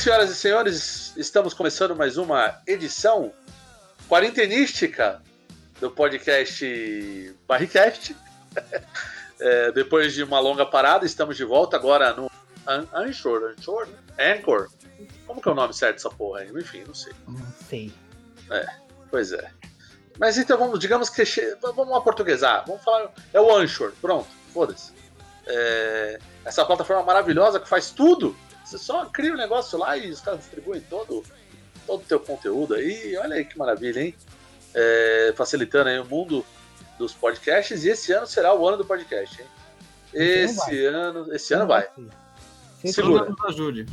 Senhoras e senhores, estamos começando mais uma edição quarentenística do podcast Barricast. É, depois de uma longa parada, estamos de volta agora no An Anchor, Anchor, né? Anchor. Como que é o nome certo dessa porra aí? Enfim, não sei. Não sei. É, pois é. Mas então vamos, digamos que che... vamos aportuguesar. Vamos falar. É o Anchor, pronto, foda-se. É... Essa plataforma maravilhosa que faz tudo. Você só cria um negócio lá e os caras distribuem todo todo o teu conteúdo aí. Olha aí que maravilha, hein? É... Facilitando aí o mundo dos podcasts. E esse ano será o ano do podcast, hein? Esse ano, esse ano vai. Segura. nos ajude.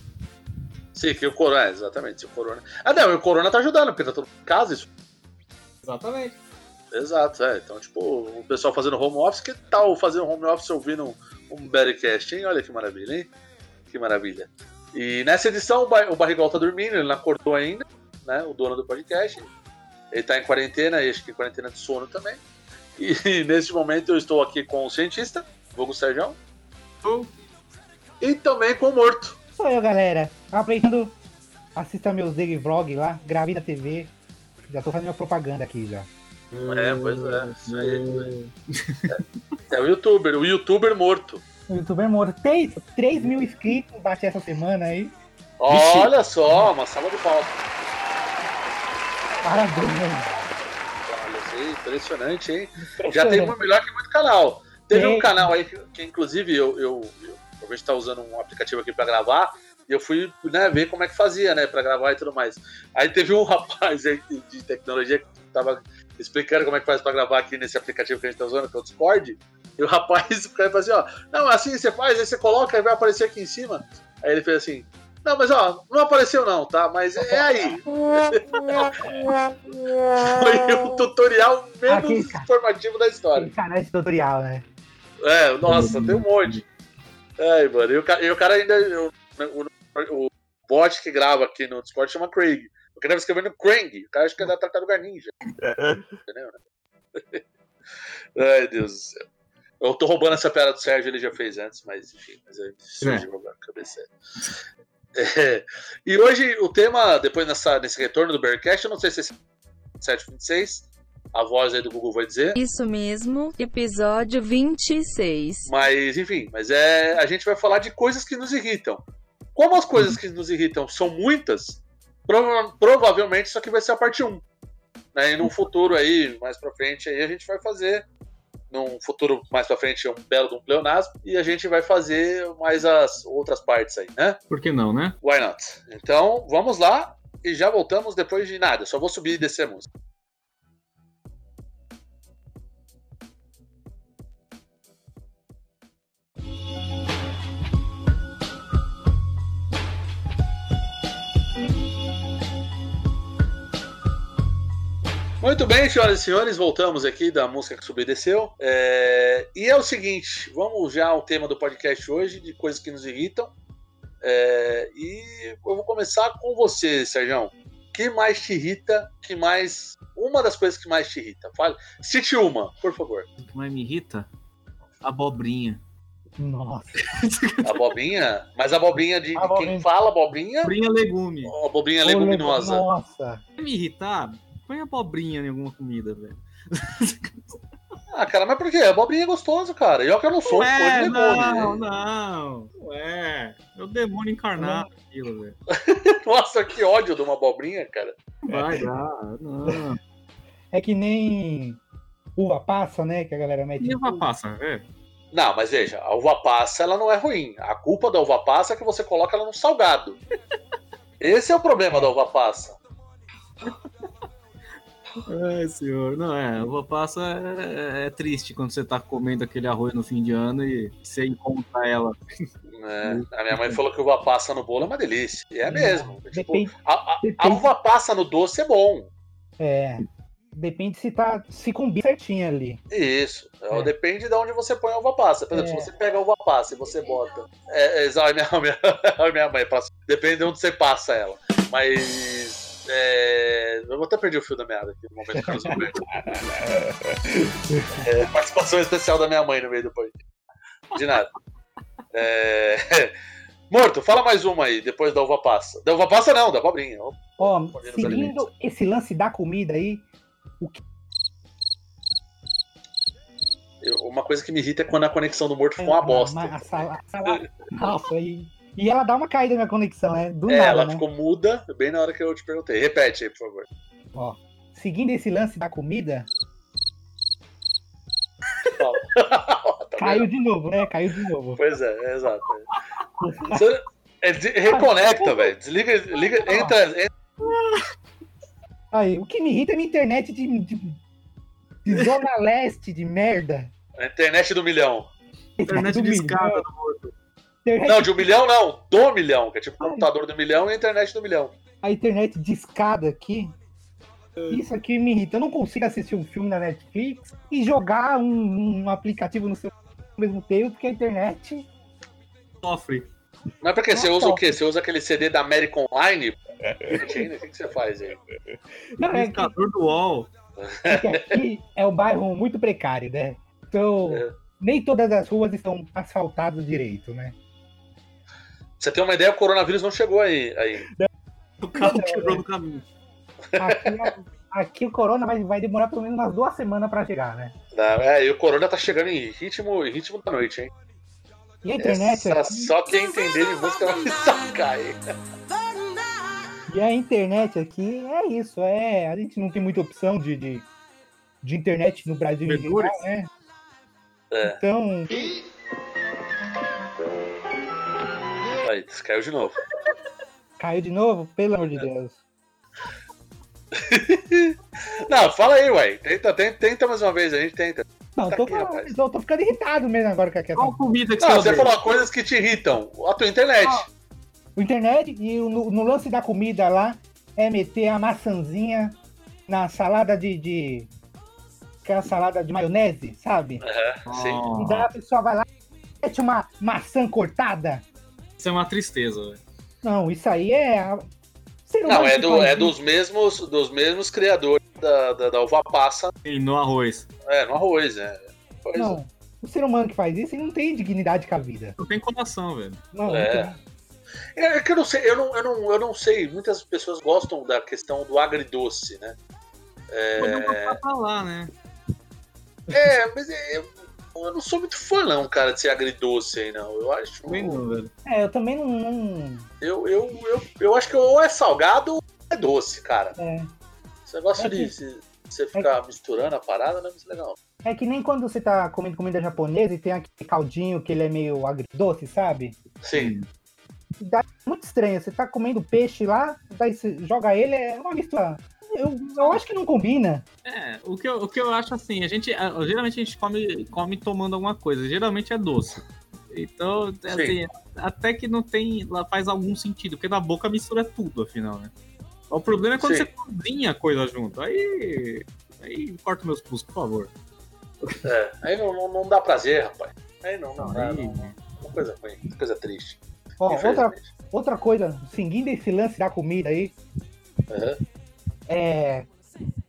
Sim, que o Corona, exatamente. Se o Corona. Ah, não, o Corona tá ajudando, porque tá todo mundo em casa, isso. Exatamente. Exato, é. Então, tipo, o pessoal fazendo home office, que tal fazendo home office ouvindo um, um Bettercast, hein? Olha que maravilha, hein? Que maravilha. E nessa edição, o, Bar o Barrigol tá dormindo, ele não acordou ainda, né? O dono do podcast. Ele tá em quarentena, e acho que em quarentena de sono também. E, e nesse momento eu estou aqui com o cientista, Hugo Sérgio. E também com o morto. Sou eu, galera. Aproveitando, assista meu Zeg Vlog lá, Gravida TV. Já tô fazendo minha propaganda aqui já. É, pois é. Isso aí. É, é o youtuber, o youtuber morto. O youtuber morto. 3, 3 mil inscritos, bate essa semana aí. Olha só, uma salva de palmas. Parabéns. Olha, impressionante, hein? Já tem uma melhor que muito canal. Teve Tem. um canal aí que, que, inclusive, eu, eu, eu, eu vejo que tá usando um aplicativo aqui pra gravar. E eu fui né, ver como é que fazia, né, pra gravar e tudo mais. Aí teve um rapaz aí de, de tecnologia que tava explicando como é que faz pra gravar aqui nesse aplicativo que a gente tá usando, que é o Discord. E o rapaz o cara falou assim, ó, não, assim você faz, aí você coloca e vai aparecer aqui em cima. Aí ele fez assim, não, mas ó, não apareceu não, tá? Mas é, é aí. Foi o tutorial menos informativo da história. Canal esse tutorial, né? É, nossa, tem um monte. Ai, mano, e o cara, e o cara ainda. O, o, o bot que grava aqui no Discord chama Craig. O cara deve escrevendo Krang. O cara acha que é da tartaruga ninja. Entendeu? né? Ai, Deus do céu. Eu tô roubando essa piada do Sérgio, ele já fez antes, mas enfim, mas surge é. na cabeça. É. E hoje o tema, depois nessa, nesse retorno do Bearcast, eu não sei se é 726, a voz aí do Google vai dizer. Isso mesmo, episódio 26. Mas, enfim, mas é, a gente vai falar de coisas que nos irritam. Como as coisas que nos irritam são muitas, prova provavelmente isso aqui vai ser a parte 1. Né? E num futuro aí, mais pra frente, aí a gente vai fazer, num futuro mais pra frente, um belo de um pleonasmo, e a gente vai fazer mais as outras partes aí, né? Por que não, né? Why not? Então, vamos lá e já voltamos depois de nada. Só vou subir e descer a música. Muito bem, senhoras e senhores, voltamos aqui da música que subiu e desceu. É... E é o seguinte, vamos já ao tema do podcast hoje, de coisas que nos irritam. É... E eu vou começar com você, Sérgio. O que mais te irrita? Que mais. Uma das coisas que mais te irrita. Fale. Cite uma, por favor. O que mais me irrita? Abobrinha. Nossa. Abobrinha? Mas abobrinha de, de Abobrinha. quem fala abobrinha? Abobrinha legume. Abobrinha leguminosa. Nossa. Me irritar, põe abobrinha em alguma comida, velho. Ah, cara, mas por quê? Abobrinha é gostoso, cara. E eu que eu não sou, Não pô, de é, demônio. não, não. Não é. É o demônio encarnado aquilo, velho. Nossa, que ódio de uma abobrinha, cara. Vai dar, não. É que nem uva passa, né? Que a galera mete. E uva passa, velho? Não, mas veja, a uva passa ela não é ruim. A culpa da uva passa é que você coloca ela no salgado. Esse é o problema da uva passa. Ai, senhor. Não, é, uva passa é, é triste quando você tá comendo aquele arroz no fim de ano e você encontra ela. né? A minha mãe falou que uva passa no bolo é uma delícia. E é mesmo. Tipo, Depende, a, a- a uva passa no doce é bom. é, depende se tá se combina certinho ali. Isso. É. Depende de onde você põe a uva passa. Por exemplo, É. se você pega a uva passa e você bota. É, é, a, minha, a, minha, a minha mãe passa. Depende de onde você passa ela. Mas. É, eu até perdi o fio da meada aqui no momento que eu resolvi. É, participação especial da minha mãe no meio do podcast. De nada. É, Morto, fala mais uma aí, depois da uva passa. Da uva passa não, da abobrinha. Ó, seguindo esse lance da comida aí, eu- Uma coisa que me irrita é quando a conexão do morto ficou uma a- bosta. a sala- a Nossa, e, e ela dá uma caída na conexão, né? Do É, nada, ela né? ficou muda bem na hora que eu te perguntei. Repete aí, por favor. Ó, seguindo esse lance da comida. Tá caiu de novo, né? Caiu de novo. Pois é, é exato. Você- é, reconecta, velho. Desliga, liga, entra, entra. Aí, o que me irrita é minha internet de, de, de zona leste de merda. A internet do milhão. Internet Do de milhão. escada do morto. Internet- Não, de um milhão não, do milhão, que é tipo computador do milhão e a internet do milhão. A internet de escada aqui. Isso aqui me irrita. Eu não consigo assistir um filme na Netflix e jogar um, um aplicativo no seu ao mesmo tempo, porque a internet. Sofre. Mas pra quê? Você usa o quê? Você usa aquele CD da American Online? O que, que você faz aí? Não, é que, do UOL. é que aqui é um bairro muito precário, né? Então, É. nem todas as ruas estão asfaltadas direito, né? Você tem uma ideia, o coronavírus não chegou aí. aí. O carro quebrou no caminho. Aqui, aqui o corona vai, vai demorar pelo menos umas duas semanas pra chegar, né? Não, é, e o Corona tá chegando em ritmo, em ritmo da noite, hein? E a internet, Essa- aqui, só quem entender de música vai me sacar, hein? e a internet aqui é isso, é. A gente não tem muita opção de, de, de internet no Brasil em geral, né? É. Então, Caiu de novo. caiu de novo, pelo amor de Deus. Não, fala aí, uai. Tenta, tenta, tenta mais uma vez, a gente tenta. Não, Tá tô, aqui, falando, eu tô ficando irritado mesmo agora com a questão. Qual comida que Não, você você falou coisas que te irritam. A tua internet. Ah. O internet e o- no, no lance da comida lá é meter a maçãzinha na salada de. de aquela salada de maionese, sabe? É, sim. Oh, E daí a pessoa vai lá e mete uma maçã cortada. Isso é uma tristeza, velho. Não, isso aí é. Não, humano é, do, é isso. dos mesmos dos mesmos criadores da, da, da uva passa E no arroz. é, no arroz, né? Pois é. Não, o ser humano que faz isso ele não tem dignidade com a vida. Não tem coração, velho. Não, É. não tem. É que eu não sei, eu não, eu, não, eu não sei. Muitas pessoas gostam da questão do agridoce, né? Mas não pra falar, né? É, mas é, eu, eu não sou muito fã, não, cara, de ser agridoce aí, não. Eu acho. Não, velho. É, eu também não. não- Eu, eu, eu, eu acho que ou é salgado ou é doce, cara. é. Esse negócio É de que- se- você ficar misturando a parada não é muito legal. É que nem quando você tá comendo comida japonesa e tem aquele caldinho que ele é meio agridoce, sabe? Sim. Dá muito estranho. Você tá comendo peixe lá, daí você joga ele, é uma mistura. Eu, eu acho que não combina. É, o que, eu, o que eu acho assim, a gente. a- Geralmente a gente come, come tomando alguma coisa. Geralmente é doce. Então, assim, até que não tem. Lá faz algum sentido, porque na boca mistura tudo, afinal, né? O problema é quando Sim. você cozinha a coisa junto. Aí. Aí corta meus pulsos, por favor. É, aí não, não, não dá prazer, rapaz. Aí não, não dá. Aí- Não, uma coisa ruim, uma coisa triste. Ó, outra, infelizmente. outra coisa, seguindo esse lance da comida aí, Aham. É.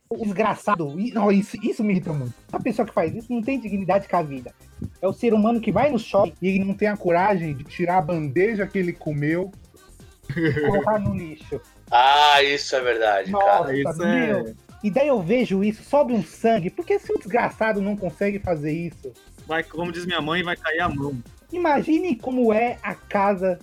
O desgraçado, não, isso, isso me irrita muito. A pessoa que faz isso não tem dignidade com a vida. É o ser humano que vai no shopping E ele não tem a coragem de tirar a bandeja que ele comeu. e colocar no lixo. Ah, isso é verdade, cara. Nossa, Isso meu. é. E daí eu vejo isso, sobe um sangue. Por que se um desgraçado não consegue fazer isso? Vai, como diz minha mãe, vai cair a mão. Imagine como é a casa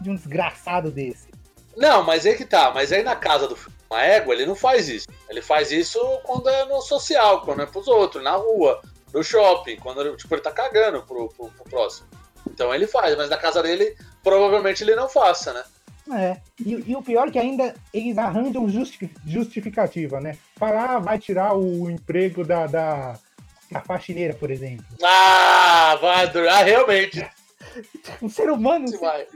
de um desgraçado desse. Não, mas aí que tá. Mas aí na casa do uma égua, ele não faz isso. Ele faz isso quando é no social, quando é pros outros, na rua, no shopping, quando ele, tipo, ele tá cagando pro, pro, pro próximo. Então ele faz, mas na casa dele, provavelmente ele não faça, né? É. E, e o pior é que ainda eles arranjam justi- justificativa, né? Falar, ah, vai tirar o emprego da, da, da faxineira, por exemplo. Ah, vai, dur- ah, realmente. O ser humano se vai.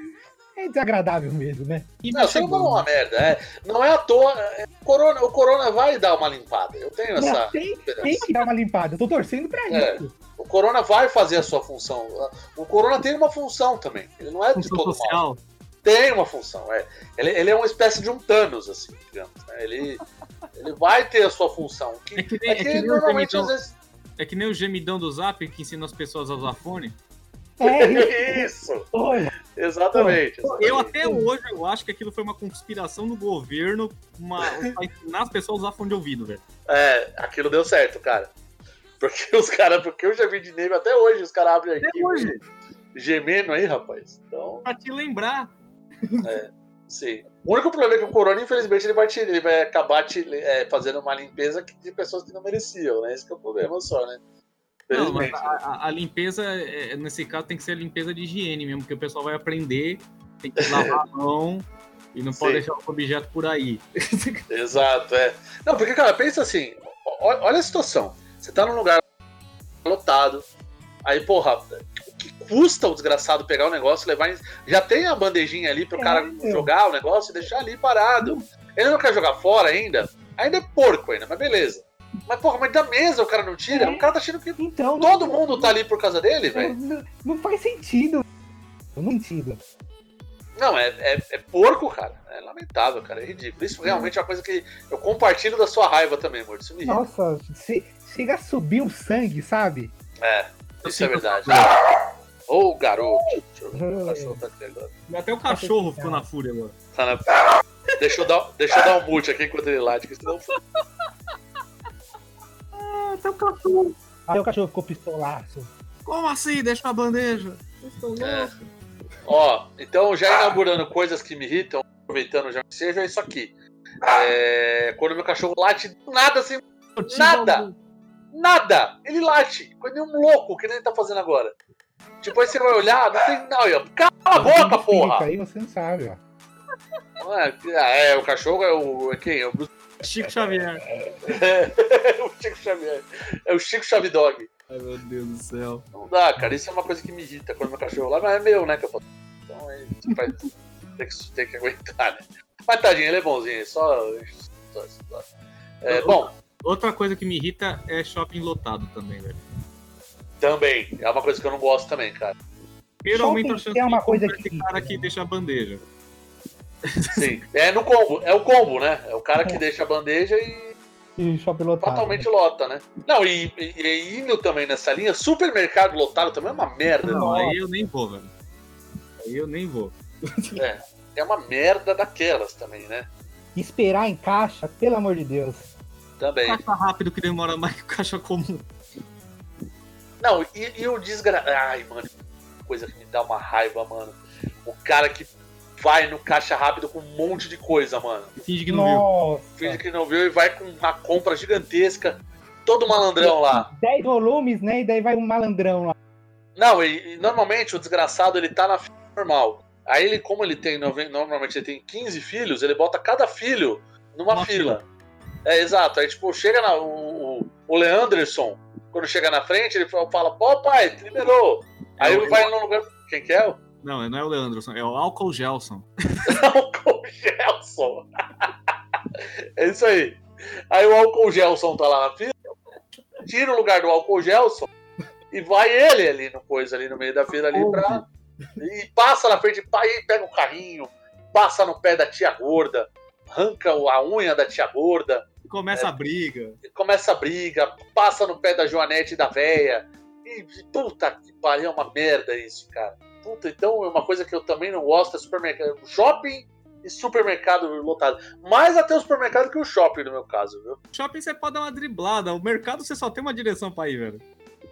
É desagradável mesmo, né? E Não, você não é uma merda. É. Não é à toa. é, o, corona, o Corona vai dar uma limpada. Eu tenho essa. Não, tem, tem que dar uma limpada. Eu tô torcendo pra É. isso. O Corona vai fazer a sua função. O Corona tem uma função também. Ele não é de função todo mal. social. Tem uma função, é. Ele, ele é uma espécie de um Thanos, assim, digamos. né? Ele, ele vai ter a sua função. Que, É que nem, é é que que nem o normalmente gemidão, vezes. é que nem o gemidão do Zap que ensina as pessoas a usar fone. É isso. Isso, Olha, Exatamente. Eu exatamente. até hoje eu acho que aquilo foi uma conspiração do governo uma, pra ensinar as pessoas a usar fone de ouvido, velho. É, aquilo deu certo, cara. Porque os caras, porque eu já vi de neve até hoje, os caras abrem aqui hoje. gemendo aí, rapaz. Então, Pra te lembrar. sim. O único problema é que o Corona, infelizmente, ele vai, te, ele vai acabar te, é, fazendo uma limpeza de pessoas que não mereciam, né? Esse que é o problema só, né? Não, mas Infelizmente. a, a- limpeza, é, nesse caso, tem que ser a limpeza de higiene mesmo, porque o pessoal vai aprender, tem que lavar a mão e não pode Sim. deixar o objeto por aí. Exato, é. Não, porque, cara, pensa assim, olha a situação. Você tá num lugar lotado, aí, porra, o que custa o desgraçado pegar o negócio, levar em... Já tem a bandejinha ali pro É, cara jogar o negócio e deixar ali parado. Ele não quer jogar fora ainda? Ainda é porco ainda, mas beleza. Mas, porra, mas da mesa o cara não tira? É. O cara tá achando que Então, todo não, mundo tá ali por causa dele, velho. não, não faz sentido. Não faz sentido. Não, é, é, é porco, cara. É lamentável, cara. É ridículo. Isso realmente é uma coisa que eu compartilho da sua raiva também, amor. Isso me irrita. Nossa, che- chega a subir o sangue, sabe? É, isso é verdade. Ô, garoto. Deixa eu ver, o cachorro tá aqui agora. Até o cachorro ficou na fúria agora. Tá na- Deixa eu, dar, deixa eu dar um mute aqui enquanto ele late, que senão Até o cachorro. Aí o cachorro ficou pistolaço. Como assim? Deixa a bandeja. Eu estou É. Ó, então já inaugurando coisas que me irritam, aproveitando já que seja, é isso aqui. É, quando meu cachorro late, do nada assim, Nada. nada! Ele late, quando nem um louco, que nem ele tá fazendo agora. Tipo, aí você vai olhar, não tem. Não, eu, cala a boca, porra! Aí você não sabe, ó. É, ah, é, o cachorro é o. É quem? É o Bruce Chico Xavier. É o Chico Xavier. É o Chico Chave Dog. Ai, meu Deus do céu. Não dá, cara. Isso é uma coisa que me irrita quando meu cachorro lá, mas é meu, né? Que eu posso... Então aí você vai ter que, ter que aguentar, né? Mas tadinho, ele é bonzinho, só. só- só- É, bom, Outra coisa que me irrita é shopping lotado também, velho. também. É uma coisa que eu não gosto também, cara. Primeiro Shopping chance é uma de coisa que- cara que deixa a bandeja. Sim. É no combo. É o combo, né? É o cara que deixa a bandeja e E shopping lotado. totalmente lota, né? Não, e, e- e indo também nessa linha, supermercado lotado também é uma merda. Não, Nossa. aí eu nem vou, velho. Aí eu nem vou. É, é uma merda daquelas também, né? Esperar em caixa, pelo amor de Deus. Também. Caixa rápido que demora mais que o caixa comum. Não, e, e o desgra... Ai, mano, coisa que me dá uma raiva, mano. O cara que vai no caixa rápido com um monte de coisa, mano. Finge que não viu. Nossa. Finge que não viu e vai com uma compra gigantesca. Todo malandrão lá. 10 volumes, né? E daí vai um malandrão lá. Não, e, e normalmente o desgraçado ele tá na fila normal. Aí ele, como ele tem, normalmente ele tem 15 filhos, ele bota cada filho numa Uma fila. É, exato. Aí, tipo, chega na, o, o- o Leanderson, quando chega na frente, ele fala, pô, pai, liberou. Aí É ele vai no lugar. Quem que é? Não, não é o Leandro, é o Álcool Gelson. Álcool Gelson. é isso aí. Aí o Álcool Gelson tá lá na fila, tira o lugar do Álcool Gelson e vai ele ali no coisa, ali no meio da fila ali pra. E passa na frente, e pega o carrinho, passa no pé da tia gorda, arranca a unha da tia gorda, Começa a briga. e começa a briga, passa no pé da Joanete e da véia. E puta que pariu, é uma merda isso, cara. Puta, então é uma coisa que eu também não gosto, é supermercado. Shopping e supermercado lotado. Mais até o supermercado que o shopping, no meu caso, viu? Shopping você pode dar uma driblada. O mercado você só tem uma direção pra ir, velho.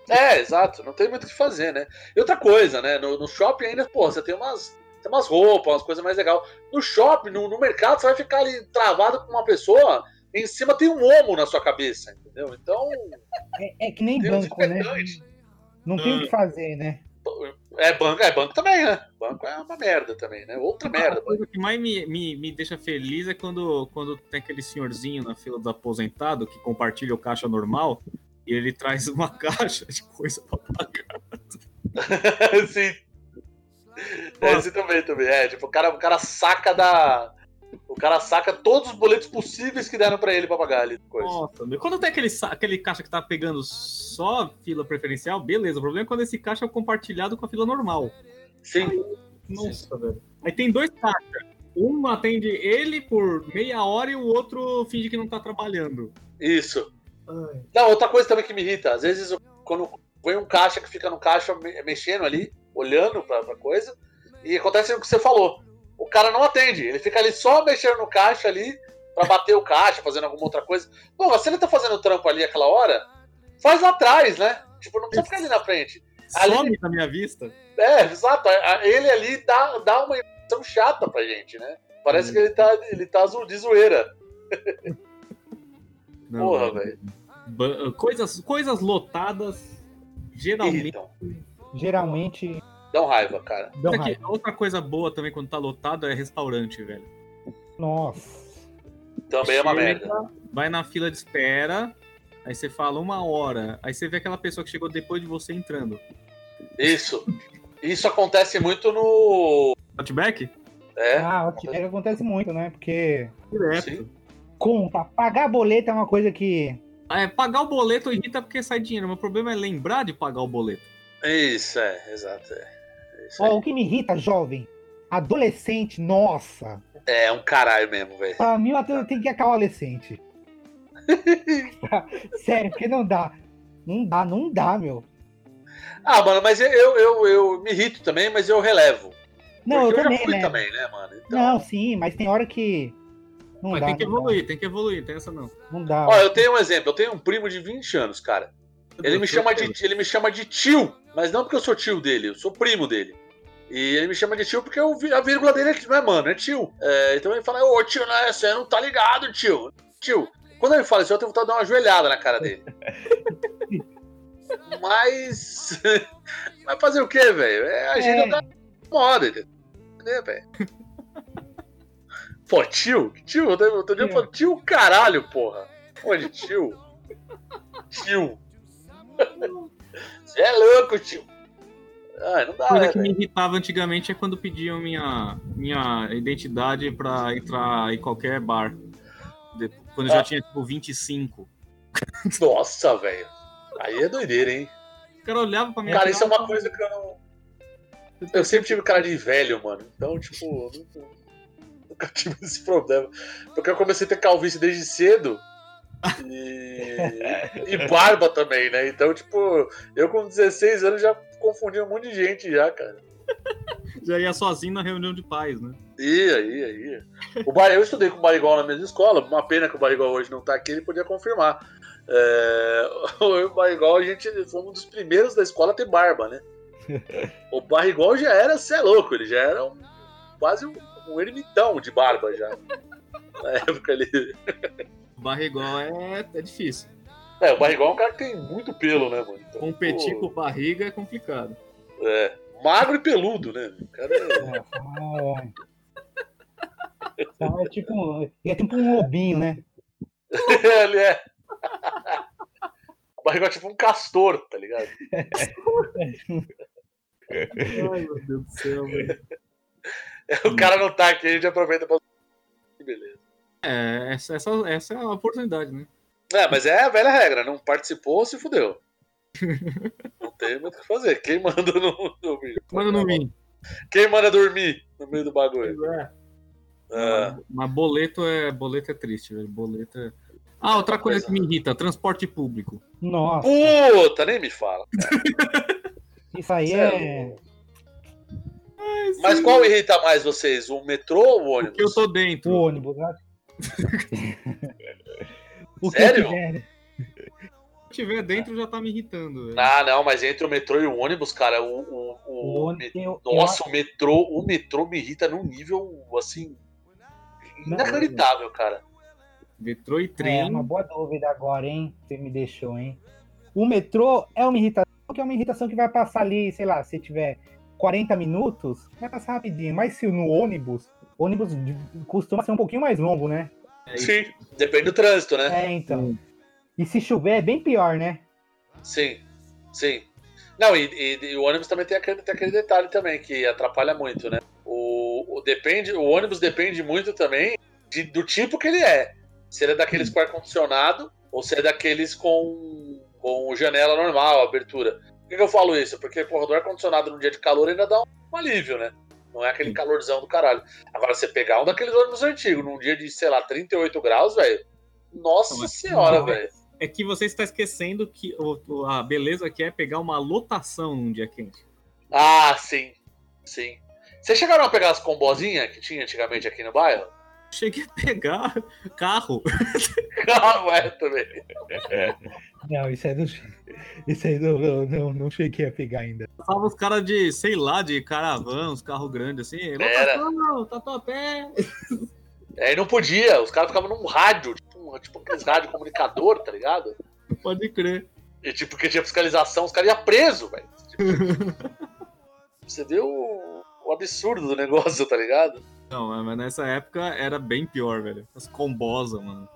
É, exato, não tem muito o que fazer, né? E outra coisa, né? No, no shopping ainda, pô, você tem umas, tem umas roupas, umas coisas mais legais. No shopping, no, no mercado, você vai ficar ali travado com uma pessoa, em cima tem um homo na sua cabeça, entendeu? Então, É, é que nem banco, né? Não tem o que fazer, né? É banco, é banco também, né? Banco é uma merda também, né? Outra merda. A coisa que mais me, me, me deixa feliz é quando, quando tem aquele senhorzinho na fila do aposentado que compartilha o caixa normal e ele traz uma caixa de coisa pra pagar. Sim. Esse também, também. É, tipo, o cara, o cara saca da. O cara saca todos os boletos possíveis que deram pra ele pra pagar ali. Coisa. Nossa, meu. Quando tem aquele, aquele caixa que tá pegando só fila preferencial, beleza. O problema é quando esse caixa é compartilhado com a fila normal. Sim. Nossa, velho. Aí tem dois caixas. Um atende ele por meia hora e o outro finge que não tá trabalhando. Isso. Não, outra coisa também que me irrita. Às vezes, eu- quando vem um caixa que fica no caixa me- mexendo ali, olhando pra, pra coisa, E acontece o que você falou. O cara não atende. Ele fica ali só mexendo no caixa ali pra bater o caixa, fazendo alguma outra coisa. Pô, se ele tá fazendo trampo ali aquela hora, faz lá atrás, né? Tipo, não precisa ficar ali na frente. Ali- Some da minha vista. É, exato. Ele ali dá, dá uma impressão chata pra gente, né? Parece que ele tá, ele tá de zoeira. Não, Porra, velho. Coisas, coisas lotadas, geralmente. Irritam. Geralmente Dão raiva, cara. dão que raiva. outra coisa boa também quando tá lotado é restaurante, velho. Nossa. Também é uma merda. Vai na fila de espera, aí você fala uma hora, aí você vê aquela pessoa que chegou depois de você entrando. Isso. Isso acontece muito no. Outback? É. Ah, o que acontece muito, né? Porque Direto. Sim. conta, pagar boleto é uma coisa que. É, pagar o boleto irrita porque sai dinheiro, mas o problema é lembrar de pagar o boleto. Isso, é, exato. É, É Ó, aí. o que me irrita, jovem, adolescente, nossa. é um caralho mesmo, velho. Pra mim, até tem que acabar adolescente. Sério, porque não dá. Não dá, não dá, meu. Ah, mano, mas eu, eu, eu, eu me irrito também, mas eu relevo. Não, Porque eu também, já fui né? também, né, mano? Então, Não, sim, mas tem hora que. Não Mas dá. tem que não dá, evoluir, tem que evoluir, tem essa não. Não dá. Ó, eu tenho um exemplo. Eu tenho um primo de 20 anos, cara. Ele me chama de, ele me chama de tio, mas não porque eu sou tio dele, eu sou primo dele. E ele me chama de tio porque eu vi- a vírgula dele é, não é mano, é tio. É, então ele fala, ô tio, não é, você não tá ligado, tio. Tio. Quando ele fala isso, eu tenho vontade de dar uma joelhada na cara dele. mas. Vai fazer o quê, velho? É a gíria É. da moda, entendeu? É, velho. Pô, tio? Tio? Outro dia eu Tio. falei, tio caralho, porra. Onde, tio? Tio. Você é louco, tio. Ai, não dá, coisa né, que me irritava antigamente é quando pediam minha, minha identidade pra entrar em qualquer bar. Quando eu já Ah. tinha tipo 25. Nossa, velho. Aí é doideira, hein? O cara olhava pra minha Cara, isso é uma cara, coisa que eu não. Eu sempre tive cara de velho, mano. Então, tipo, nunca tive esse problema. Porque eu comecei a ter calvície desde cedo. E, e barba também, né? Então, tipo, eu com 16 anos já confundia um monte de gente já, cara. Já ia sozinho na reunião de pais, né? Ia, ia, ia. O Bar... Eu estudei com o Barigol na mesma escola. Uma pena que o Barigol hoje não tá aqui, ele podia confirmar. É... O Barigol, a gente foi um dos primeiros da escola a ter barba, né? O Barrigol já era, cê é louco, ele já era um- quase um, um ermitão de barba já. Na época ele. Barrigol é, é difícil. É, o Barrigol é um cara que tem muito pelo, né, mano? Então, Competir pô, com barriga é complicado. É, magro e peludo, né? O cara é... É, é tipo, um- é tipo um lobinho, né? ele é. O Barrigol é tipo um castor, tá ligado? Ai, meu Deus do céu, velho. O cara não tá aqui, a gente aproveita pra. Beleza. É, essa, essa, essa é a oportunidade, né? É, mas é a velha regra, não participou, se fudeu. Não tem muito o que fazer. Quem manda no, no Manda no mim. Quem manda dormir no meio do bagulho? É. Ah, Mas boleto é, boleto é triste, velho. Boleto é... Ah, outra coisa que me irrita, transporte público. Nossa, puta, nem me fala. isso aí Cê é. louco. Mas qual irrita mais vocês? O metrô ou o ônibus? Que eu tô O dentro. ônibus, né? o que Sério? tiver. Se tiver dentro já tá me irritando. velho. Ah, não, mas entre o metrô e o ônibus, cara, o, o, o- O ônibus Nossa, o metrô, o metrô me irrita num nível assim. Inacreditável, cara. Metrô e É trem. uma boa dúvida agora, hein? Você me deixou, hein? O metrô é uma irritação que é uma irritação que vai passar ali, sei lá, se tiver 40 minutos, vai passar rapidinho. Mas se no ônibus, ônibus costuma ser um pouquinho mais longo, né? É, Sim, depende do trânsito, né? É, então. E se chover é bem pior, né? Sim, sim. Não, e, e- e o ônibus também tem aquele, tem aquele detalhe também que atrapalha muito, né? O, o, depende, o ônibus depende muito também de- do tipo que ele é. Se ele é daqueles com ar-condicionado ou se é daqueles com, com janela normal, abertura. Por que, que eu falo isso? Porque, porra, do ar-condicionado num dia de calor ainda dá um, um alívio, né? Não é aquele calorzão do caralho. Agora, você pegar um daqueles ônibus antigos num dia de, sei lá, 38 graus, velho. Nossa senhora, velho. É que você está esquecendo que o- a beleza que é pegar uma lotação num dia quente. Ah, sim. Sim. Vocês chegaram a pegar as combozinhas que tinha antigamente aqui no bairro? Cheguei a pegar carro. Carro é também. Não, isso aí não. Isso aí não, não, não, não cheguei a pegar ainda. Passava os caras de, sei lá, de caravana, uns carros grandes assim. Era. Tatuapé. Aí não podia, os caras ficavam num rádio, tipo, um- tipo aqueles rádio comunicador, tá ligado? Pode crer. E tipo, porque tinha fiscalização, os caras iam preso, velho. Você viu o, o absurdo do negócio, tá ligado? Não, mas nessa época era bem pior, velho. As combosas, mano.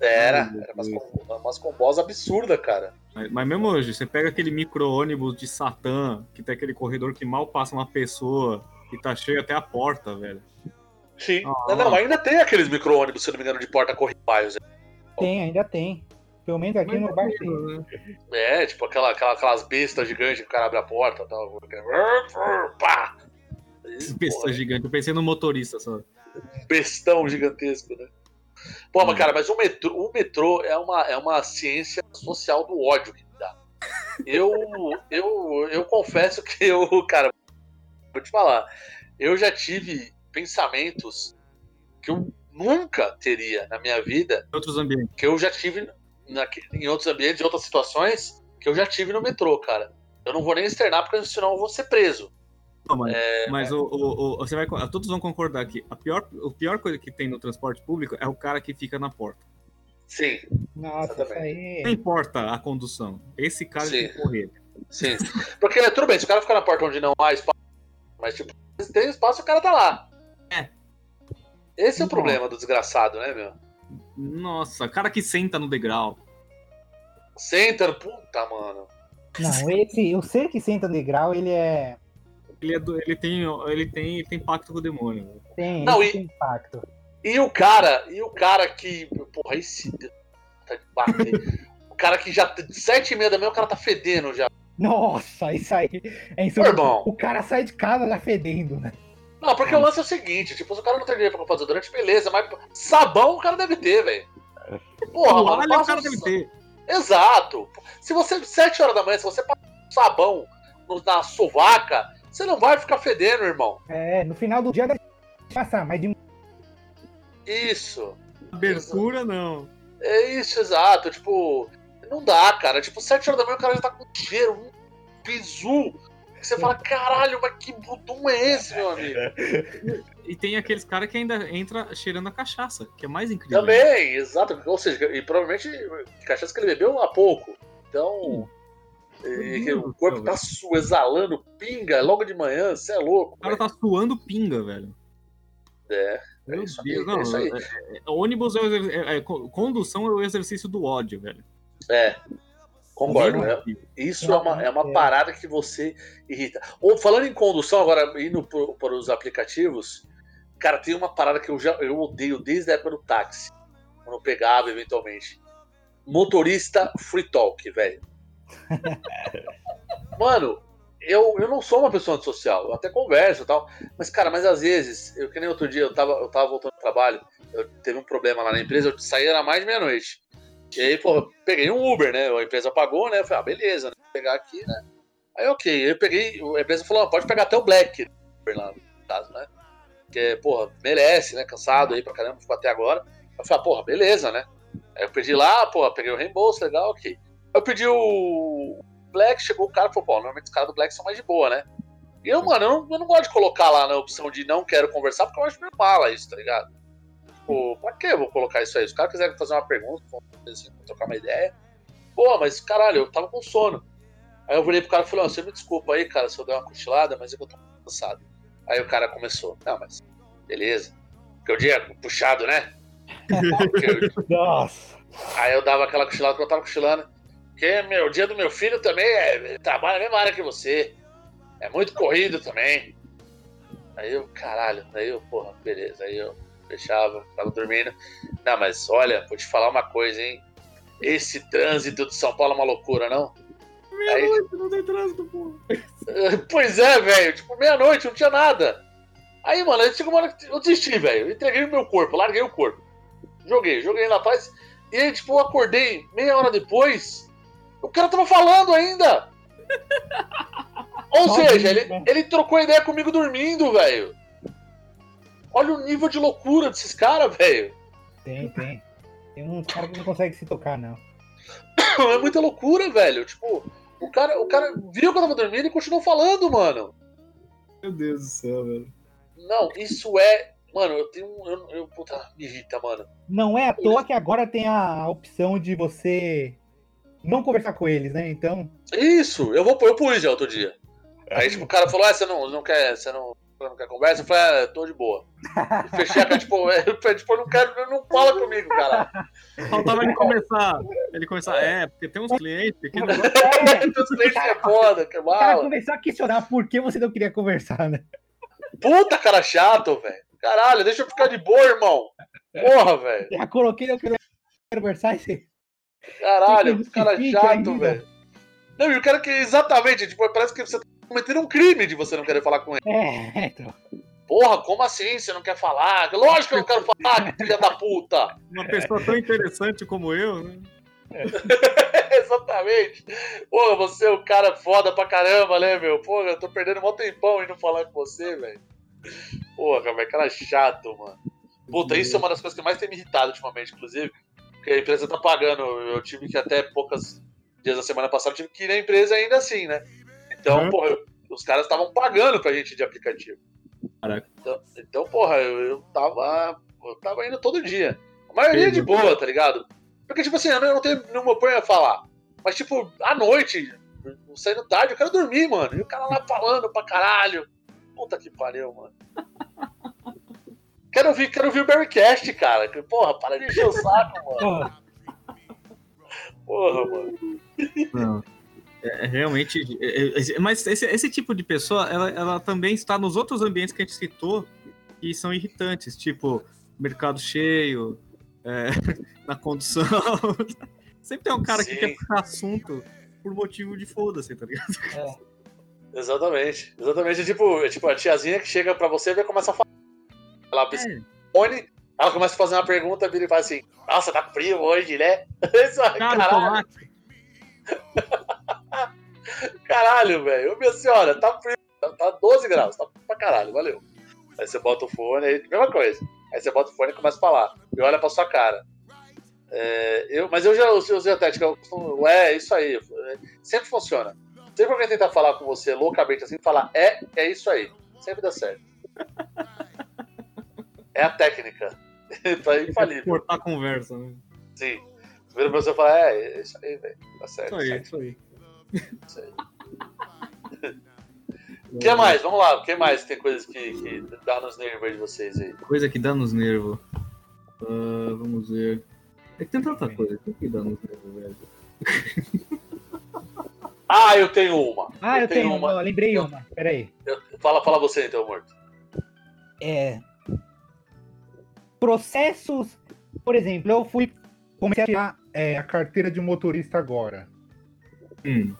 Era, era umas, combos absurdas, cara. Mas, mas mesmo hoje, você pega aquele micro-ônibus de Satã, que tem aquele corredor que mal passa uma pessoa e tá cheio até a porta, velho. Sim. Ah. Não, não, ainda tem aqueles micro-ônibus, se não me engano, de porta corripaios. Tem, ainda tem. Pelo menos aqui no bar tem. né? É, tipo aquela, aquela- aquelas bestas gigantes que o cara abre a porta e tal. Pá! Esse besta gigante. Eu pensei no motorista só. bestão gigantesco, né? Pô, mas Hum. cara, mas o metrô, o metrô é, uma, é uma ciência social do ódio que dá. Eu, eu, eu confesso que eu, cara, vou te falar, eu já tive pensamentos que eu nunca teria na minha vida, Em outros ambientes. que eu já tive naque- em outros ambientes, em outras situações, que eu já tive no metrô, cara. Eu não vou nem externar, porque senão eu vou ser preso. Não, mas É. mas o, o- o- você vai, todos vão concordar que a pior, a pior coisa que tem no transporte público é o cara que fica na porta. Sim, Nossa, aí. Não importa a condução. Esse cara Sim. tem que correr. Sim. Porque tudo bem, se o cara ficar na porta onde não há espaço, mas tipo, se tem espaço, o cara tá lá. É. Esse é o problema do desgraçado, né, meu? Nossa, cara que senta no degrau. Senta, puta, mano. Não, esse, o ser que senta no grau, ele é. Ele, é do- ele, tem, ele, tem, ele tem pacto com o demônio. velho. Tem, Não, ele e- tem impacto. E o cara, e o cara que. Porra, esse. Tá de bater. o cara que já. Sete e meia da manhã, o cara tá fedendo já. Nossa, isso aí é insano. irmão. O cara sai de casa já fedendo, né? Não, porque o lance é o seguinte, tipo, se o cara não tem dinheiro pra fazer durante, beleza, mas sabão o cara deve ter, velho. Porra, mano, o cara deve ter. Exato. Se você, 7 horas da manhã, se você passa um sabão na sovaca, você não vai ficar fedendo, irmão. É, no final do dia deve passar, mas de um. Isso. Abertura, não. É isso, exato. Tipo, não dá, cara. Tipo, 7 horas da manhã o cara já tá com um cheiro, um bizu. que Você fala, caralho, mas que budum é esse, meu amigo? E tem aqueles caras que ainda entra cheirando a cachaça, que é mais incrível. Também, exato. Ou seja, e provavelmente cachaça que ele bebeu há pouco. Então. E que o corpo tá su- exalando pinga logo de manhã, você é louco. O cara tá suando pinga, velho. É, Meu isso aí, Deus, é não. isso aí. é- é- ônibus é, é- é- condução é o exercício do ódio, velho. é. Concordo, né? Isso é uma, é uma É. parada que você irrita. Ou falando em condução, agora indo para os aplicativos, cara, tem uma parada que eu já eu odeio desde a época do táxi. Quando eu pegava eventualmente. Motorista free talk, velho. Mano, eu, eu não sou uma pessoa antissocial, eu até converso e tal. Mas, cara, mas às vezes, eu que nem outro dia, eu tava, eu tava voltando do trabalho, eu teve um problema lá na empresa, eu saí era mais de meia-noite. E aí, eu peguei um Uber, né? A empresa pagou, né? Eu falei, ah, beleza, né? Vou pegar aqui, né? Aí, ok. Eu peguei, a empresa falou, ah, pode pegar até o Black, Uber lá, no caso, né? Porque, porra, merece, né? Cansado aí pra caramba, ficou até agora. Eu falei, ah, porra, beleza, né? Aí eu pedi lá, porra, peguei o reembolso, legal, ok. Eu pedi o Black, chegou o cara e falou, pô, normalmente os caras do Black são mais de boa, né? E eu, mano, eu não, eu não gosto de colocar lá na opção de não quero conversar, porque eu acho meio mala isso, tá ligado? Tipo, pra que eu vou colocar isso aí? Se os caras quiserem fazer uma pergunta, assim, trocar uma ideia. Pô, mas caralho, eu tava com sono. Aí eu virei pro cara e falei, ó, você me desculpa aí, cara, se eu der uma cochilada, mas é que eu tô cansado. Aí o cara começou, não, mas beleza. Porque o dia é puxado, né? Eu- Nossa. Aí eu dava aquela cochilada que eu tava cochilando. Porque meu, o dia do meu filho também é, trabalha na mesma área que você. É muito corrido também. Aí eu, caralho, aí eu, porra, beleza. Aí eu fechava, ficava dormindo. Não, mas olha, vou te falar uma coisa, hein? Esse trânsito de São Paulo é uma loucura, não? Meia-noite, não tem trânsito, pô. Pois é, velho. Tipo, meia-noite, não tinha nada. Aí, mano, aí chegou uma hora que eu desisti, velho. Entreguei o meu corpo, larguei o corpo. Joguei, joguei lá atrás. E aí, tipo, eu acordei meia hora depois. O cara tava falando ainda. Ou seja, ele, né? ele trocou ideia comigo dormindo, velho. Olha o nível de loucura desses caras, velho. Tem, tem. Tem uns caras que não conseguem se tocar, não. É muita loucura, velho. Tipo, o cara, o cara viu que eu tava dormindo e continuou falando, mano. Meu Deus do céu, velho. Não, isso é. Mano, eu tenho um. Eu, eu, puta, me irrita, mano. Não é à toa que agora tem a opção de você não conversar com eles, né? Então, Isso, eu vou eu pus já outro dia. Aí, tipo, o cara falou, ah, você não, não quer. Você não, não quer conversa? Eu falei, ah, tô de boa. Fechei a cara, tipo, eu, falei, tipo, eu não quero, não fala comigo, cara. Faltava ele começar. Ele começar, é, porque tem uns clientes que não Teus clientes que é foda, que é o cara começou a questionar por que você não queria conversar, né? Puta cara chato, velho. Caralho, deixa eu ficar de boa, irmão. Porra, velho. Já coloquei, eu quero conversar e você. Caralho, que cara chato, ainda. velho. Não, e o cara que exatamente, tipo, parece que você tá cometendo um crime de você não querer falar com ele. É, então. Porra, como assim? Você não quer falar? Lógico que eu não quero falar, filha da puta. Uma pessoa tão interessante como eu, né? Exatamente. Porra, você é um cara foda pra caramba, né, meu? Porra, eu tô perdendo um tempão indo falar com você, velho. Porra, velho, cara chato, mano. Puta, isso é uma das coisas que mais tem me irritado ultimamente, inclusive. Porque a empresa tá pagando. Eu tive que até poucos dias da semana passada, tive que ir na empresa ainda assim, né? Então, Uhum. porra, os caras estavam pagando pra gente de aplicativo. Caraca. Então, então, porra, eu, eu tava. Eu tava indo todo dia. A maioria Entendi. de boa, tá ligado? Porque, tipo assim, eu não tenho nenhuma ponho a falar. Mas, tipo, à noite, saindo tarde, eu quero dormir, mano. E o cara lá falando pra caralho. Puta que pariu, mano. Quero ouvir, quero ouvir o Barrycast, cara. Que, Porra, para de encher o saco, mano. Porra, mano. Não. É, é realmente. é, é, mas esse, esse tipo de pessoa, ela, ela também está nos outros ambientes que a gente citou que são irritantes, tipo mercado cheio, é, na condução. Sempre tem um cara que Sim. quer puxar assunto por motivo de foda-se, tá ligado? é. Exatamente. Exatamente. É tipo, é tipo a tiazinha que chega pra você e vai começar a falar. Ela É. fone, ela começa a fazer uma pergunta, vira e fala assim: Nossa, tá frio hoje, né? Cara, caralho, caralho, velho. Minha senhora, tá frio. Tá, tá 12 graus, tá pra caralho, valeu. Aí você bota o fone, aí, mesma coisa. Aí você bota o fone e começa a falar. E olha pra sua cara. É, eu, mas eu já usei a tática, eu costumo, é, isso aí. é, Sempre funciona. Sempre que alguém tentar falar com você loucamente assim, falar é, é isso aí. Sempre dá certo. É a técnica. tá infalível. Cortar a conversa, né? Sim. Você e fala, é, é isso aí, velho. Tá certo. Isso aí, isso aí. Isso aí. O que mais? Vamos lá, o que mais tem coisas que, que dá nos nervos aí de vocês aí? Coisa que dá nos nervos. Ah, vamos ver. É que tem tanta coisa. O que dá nos nervos, velho? Ah, eu tenho uma. Ah, eu tenho uma. uma, lembrei uma. Peraí. Eu- fala, fala você então, morto. É. Processos. Por exemplo, eu fui. Comecei a tirar. É a carteira de motorista agora. Hum.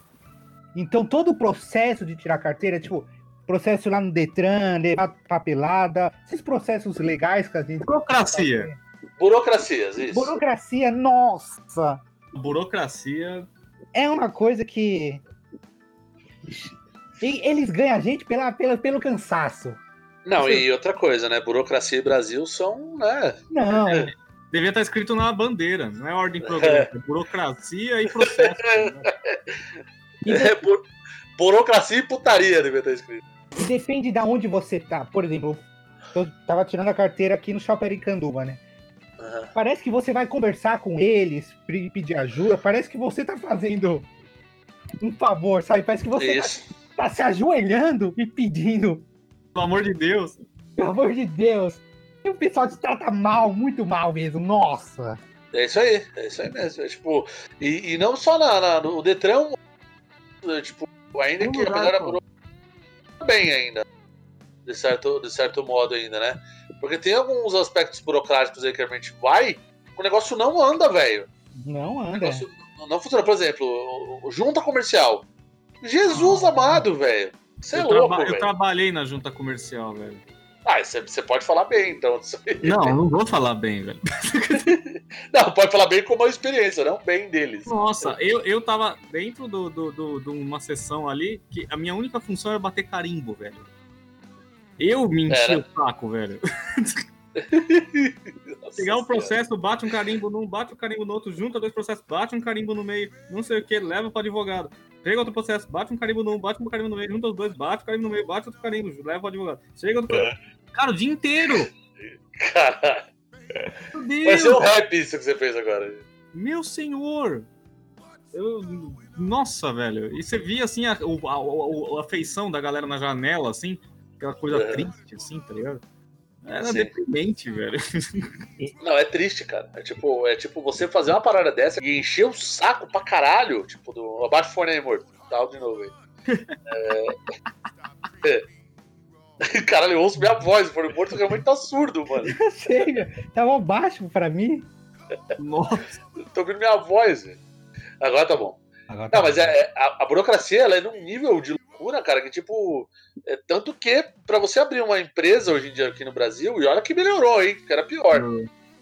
Então, todo o processo de tirar a carteira, tipo, processo lá no Detran, levar papelada, esses processos legais que a gente. Burocracia. Burocracias, isso. Burocracia, nossa! Burocracia. É uma coisa que. E Eles ganham a gente pela, pela, pelo cansaço. Não, e outra coisa, né? Burocracia e Brasil são, né? Não, Devia estar escrito na bandeira, não é ordem progresso, é burocracia e processo. né? É, bu- burocracia e putaria devia estar escrito. depende de onde você tá. Por exemplo, eu tava tirando a carteira aqui no Shopping Aricanduva, né? Parece que você vai conversar com eles, pe- pedir ajuda, parece que você tá fazendo um favor, sabe? Parece que você tá, tá se ajoelhando e pedindo, Pelo amor de Deus. pelo amor de Deus. E o pessoal te trata mal, muito mal mesmo, nossa. É isso aí, é isso aí mesmo. É, tipo, e, e não só na, na- no Detran, tipo, ainda que da pô. burocracia bem ainda. De certo, de certo modo ainda, né? Porque tem alguns aspectos burocráticos aí que a gente vai, o negócio não anda, velho. Não O anda. negócio não- funciona. Por exemplo, o- o- junta comercial. Jesus amado, velho. Você é eu, louco, traba- eu trabalhei na junta comercial, velho. Ah, você, pode falar bem, então. Não, não vou falar bem, velho. Não, pode falar bem como uma experiência, não bem deles. Nossa, eu, eu tava dentro de do, do, do, de uma sessão ali que a minha única função era bater carimbo, velho. Eu me enchi Era. o saco, velho. Nossa Pegar um processo, bate um carimbo num, bate um carimbo no outro, junta dois processos, bate um carimbo no meio, não sei o que, leva pro advogado. Pega outro processo, bate um carimbo num, bate um carimbo no meio, junta os dois, bate o carimbo no meio, bate outro carimbo, leva pro advogado. Chega outro É. Cara, o dia inteiro! Caralho. Meu Vai ser um rap isso que você fez agora. Meu senhor! Eu, nossa, velho. E você via assim a, o- a, a, a feição da galera na janela, assim, aquela coisa É. triste, assim, tá ligado? Era Sim. deprimente, velho. Não, é triste, cara. É tipo, é tipo você fazer uma parada dessa e encher o saco pra caralho. Tipo, do. Abaixa o fone aí, morto. Tá de novo aí. É... é. Caralho, eu ouço minha voz, o fone morto realmente tá surdo, mano. Eu sei, velho. Tava baixo pra mim. Nossa. Tô ouvindo minha voz, velho. Agora tá bom. Agora tá Não, mas bom. é, é- a, a burocracia ela é num nível de loucura, cara, que tipo. É, tanto que pra você abrir uma empresa hoje em dia aqui no Brasil, e olha que melhorou, hein? Que era pior.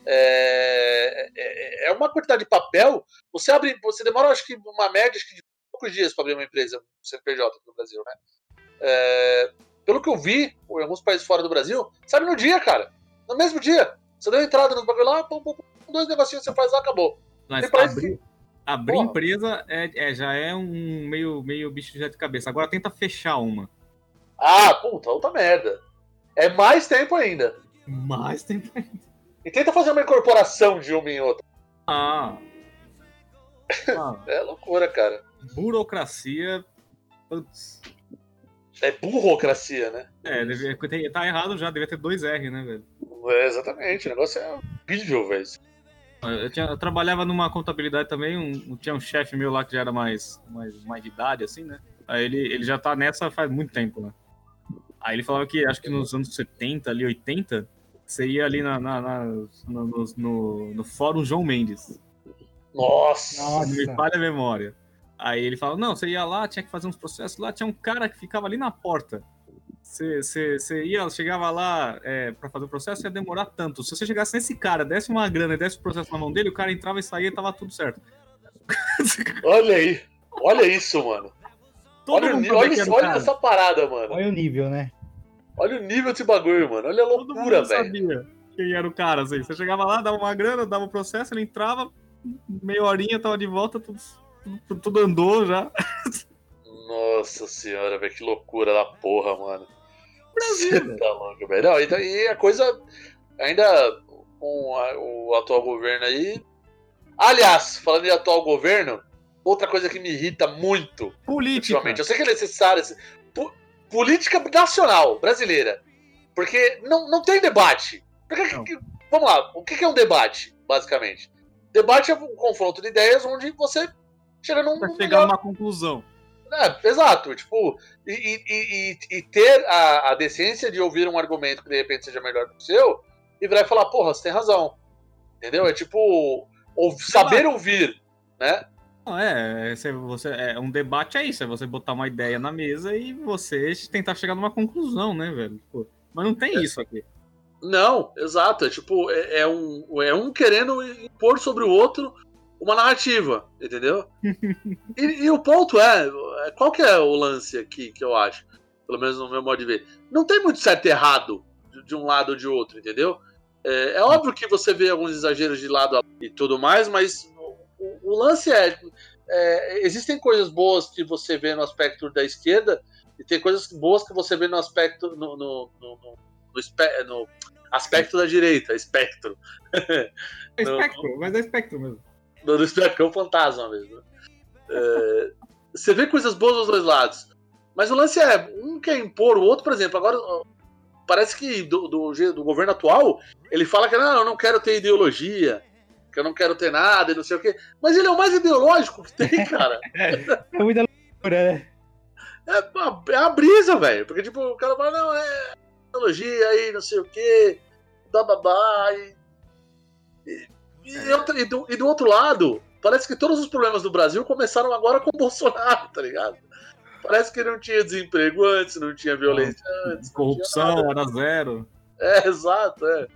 É, é, é uma quantidade de papel. Você abre. Você demora, acho que, uma média acho que de poucos dias pra abrir uma empresa CNPJ aqui no Brasil, né? É, pelo que eu vi, em alguns países fora do Brasil, sabe no dia, cara. No mesmo dia. Você deu entrada no bagulho lá, pum, pum, pum, dois negocinhos você faz lá, acabou. Mas Tem abrir, abrir Porra. empresa é, é- já é um meio, meio bicho de cabeça. Agora tenta fechar uma. Ah, puta, outra merda. É mais tempo ainda. Mas tem. E tenta fazer uma incorporação de uma em outra. Ah. Ah, É loucura, cara. burocracia. Putz. É burocracia, né? É, deve, tá errado já, devia ter dois R, né, velho? É, exatamente, o negócio é horrível, velho. Eu, tinha- eu trabalhava numa contabilidade também, um, tinha um chefe meu lá que já era mais, mais, mais de idade, assim, né? Aí ele, ele já tá nessa faz muito tempo, né? Aí ele falava que acho que nos anos 70, ali, 80, você ia ali na, na- na- no, no, no- no Fórum João Mendes. Nossa. Me falha a memória. Aí ele fala, não, você ia lá, tinha que fazer uns processos lá, tinha um cara que ficava ali na porta. Você, ia, chegava lá é, para fazer o processo, ia demorar tanto. Se você chegasse nesse cara, desse uma grana e desse o processo na mão dele, o cara entrava e saía e tava tudo certo. Olha aí. Olha isso, mano. Todo olha mundo olha, que era o olha essa parada, mano. Olha o nível, né? Olha o nível desse bagulho, mano. Olha a loucura, velho. sabia quem era o cara, assim. Você chegava lá, dava uma grana, dava o processo, ele entrava, meia horinha, tava de volta, tudo, tudo, tudo andou já. Nossa senhora, velho. Que loucura da porra, mano. Brasil, Você tá louco, velho. Não, e, da- e a coisa. Ainda com a- o atual governo aí. Aliás, falando de atual governo, outra coisa que me irrita muito Política. Eu sei que é necessário. esse- po- política nacional, brasileira. Porque não, não tem debate. Porque, Não. que- vamos lá, o que que é um debate, basicamente? Debate é um confronto de ideias onde você chega num. Pra chegar a uma conclusão. É, exato, tipo, e, e- e- e ter a, a decência de ouvir um argumento que de repente seja melhor que o seu e virar e falar, porra, você tem razão. Entendeu? É tipo, ou- saber ouvir, né? Não, é, é, você, você- é, um debate é isso, é você botar uma ideia na mesa e você tentar chegar numa conclusão, né, velho? Tipo, mas não tem isso aqui. Não, exato. É tipo, é, é um, é um querendo impor sobre o outro uma narrativa, entendeu? e, e o ponto é, qual que é o lance aqui que eu acho, pelo menos no meu modo de ver? Não tem muito certo e errado de, um lado ou de outro, entendeu? É, é óbvio que você vê alguns exageros de lado e tudo mais, mas o, o lance é, é, existem coisas boas que você vê no aspecto da esquerda e tem coisas boas que você vê no aspecto no, no, no, no- no aspecto da direita, espectro. É espectro, mas é espectro mesmo. É um fantasma mesmo. É, você vê coisas boas dos dois lados. Mas o lance é, um quer impor o outro, por exemplo, agora parece que do, do, do governo atual, ele fala que não, eu não quero ter ideologia, que eu não quero ter nada e não sei o quê. Mas ele é o mais ideológico que tem, cara. É muita loucura, né? É uma, é uma brisa, velho. Porque, tipo, o cara fala, não, é ideologia aí, não sei o quê, bababá. E, e, e, outra- e do, e do outro lado, parece que todos os problemas do Brasil começaram agora com o Bolsonaro, tá ligado? Parece que não tinha desemprego antes, não tinha violência antes. Corrupção era zero. É, exato, é.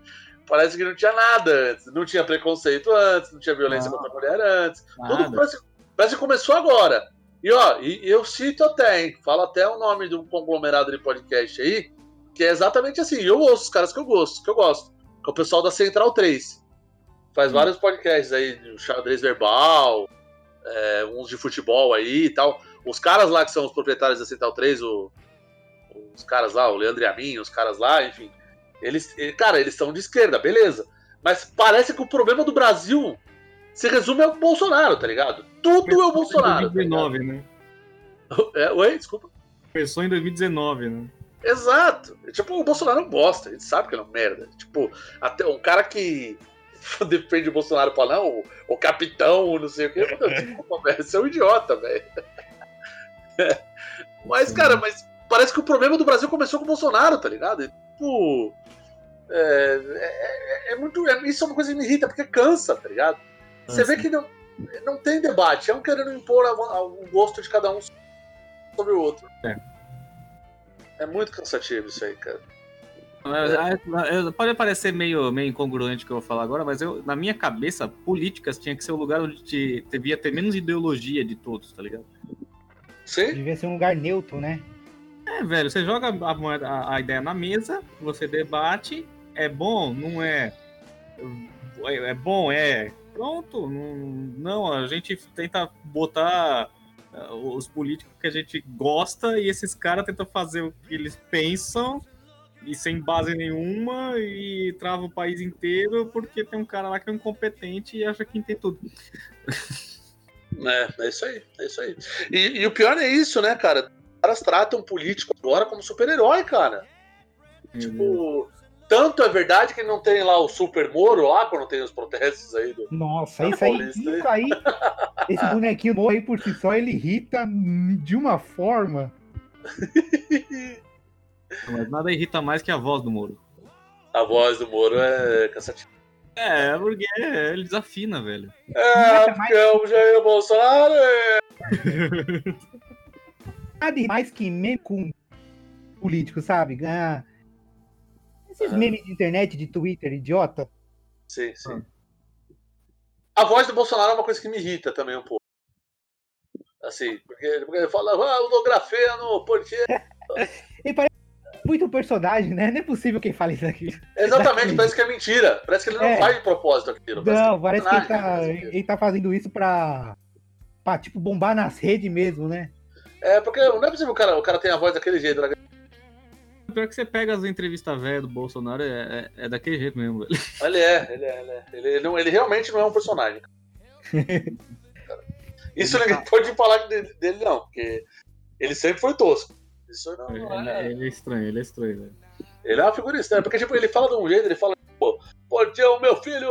Parece que não tinha nada antes. Não tinha preconceito antes, não tinha violência Não. contra a mulher antes. Tudo Nada. parece, parece que começou agora. E ó, e eu cito até, hein? Falo até o nome de um conglomerado de podcast aí, que é exatamente assim. Eu ouço os caras que eu gosto, que eu gosto. Que é o pessoal da Central 3. Faz vários podcasts aí, de xadrez verbal, é, uns de futebol aí e tal. Os caras lá que são os proprietários da Central 3, o- os caras lá, o Leandro e a mim, os caras lá, enfim. Eles, cara, eles são de esquerda, beleza. Mas parece que o problema do Brasil se resume ao Bolsonaro, tá ligado? Tudo é o Bolsonaro. Tá ligado? 2019, né? É, oi, desculpa. Começou em 2019, né? Exato. Tipo, o Bolsonaro é um bosta. A gente sabe que ele é um merda. Tipo, até um cara que defende o Bolsonaro fala, não, o, o capitão, não sei o quê. Você é um idiota, velho. Mas, cara, mas parece que o problema do Brasil começou com o Bolsonaro, tá ligado? E, tipo. É, é- é- é muito. é- isso é uma coisa que me irrita, porque cansa, tá ligado? Você vê que não, não tem debate, é um querendo impor o gosto de cada um sobre o outro. É. É muito cansativo isso aí, cara. Pode parecer meio, meio incongruente o que eu vou falar agora, mas eu, na minha cabeça, políticas tinha que ser o lugar onde te, devia ter menos ideologia de todos, tá ligado? Sim? Devia ser um lugar neutro, né? É, velho, você joga a, a, a ideia na mesa, você debate, é bom, não é. É, é bom, é. Pronto, não, não, a gente tenta botar ah, os políticos que a gente gosta e esses caras tentam fazer o que eles pensam e sem base nenhuma e trava o país inteiro porque tem um cara lá que é incompetente e acha que tem tudo. É, é isso aí, é isso aí. E, e o pior é isso, né, cara? Os caras tratam o político agora como super-herói, cara. Tipo, tanto é verdade que não tem lá o Super Moro lá, quando tem os protestos aí do. Nossa, É isso aí, isso aí, esse bonequinho novo aí por si só, ele irrita de uma forma. Mas nada irrita mais que a voz do Moro. A voz do Moro é cansativa. É, porque ele desafina, velho. É, porque é o Jair Bolsonaro. é. Nada mais que meme com político, sabe? Ah, esses Ah. memes de internet, de Twitter, idiota. Sim, sim. A voz do Bolsonaro é uma coisa que me irrita também um pouco. Assim, porque, porque ele fala, ah, eu dou grafeno, porque. Ele parece muito personagem, né? Não é possível quem fale isso aqui. Exatamente, parece que é mentira. Parece que ele não É. faz de propósito aquilo. Não, parece que ele tá, ele tá fazendo isso pra, pra, tipo, bombar nas redes mesmo, né? É, porque não é possível o cara, o cara tem a voz daquele jeito. Né? Pior que você pega as entrevistas velhas do Bolsonaro, é, é, é daquele jeito mesmo, velho. Ele é, ele é, ele é. Ele, não, ele realmente não é um personagem. Isso ninguém pode falar dele, dele, não, porque ele sempre foi tosco. Isso não, não Ele, é. ele é estranho, ele é estranho, velho. Ele é uma figura estranha, porque tipo, ele fala de um jeito, ele fala, pô, porque o meu filho.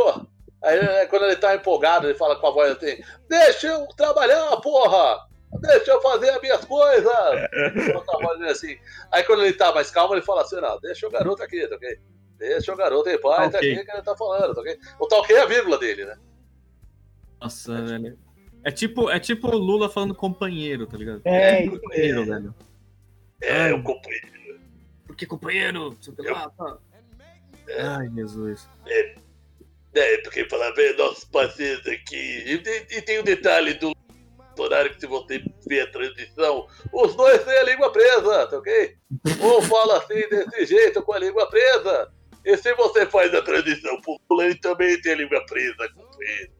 Aí né, quando ele tá empolgado, ele fala com a voz assim, deixa eu trabalhar, porra! Deixa eu fazer as minhas coisas! Assim. Aí quando ele tá mais calmo, ele fala assim, não, deixa o garoto aqui, tá ok? Deixa o garoto em paz, Tá tá aqui que ele tá falando, tá ok? O tá ok é a vírgula dele, né? Nossa, velho. É tipo, é tipo o Lula falando companheiro, tá ligado? É, isso companheiro, velho. É, o companheiro. Por que companheiro? Sei lá, tá. Ai, Jesus. É, porque fala bem, nossos parceiros aqui. E, e- e tem o detalhe do Bolsonaro que se você ver a transição, os dois têm a língua presa, tá ok? Um fala assim desse jeito com a língua presa. E se você faz a transição pro ele também tem a língua presa com ele.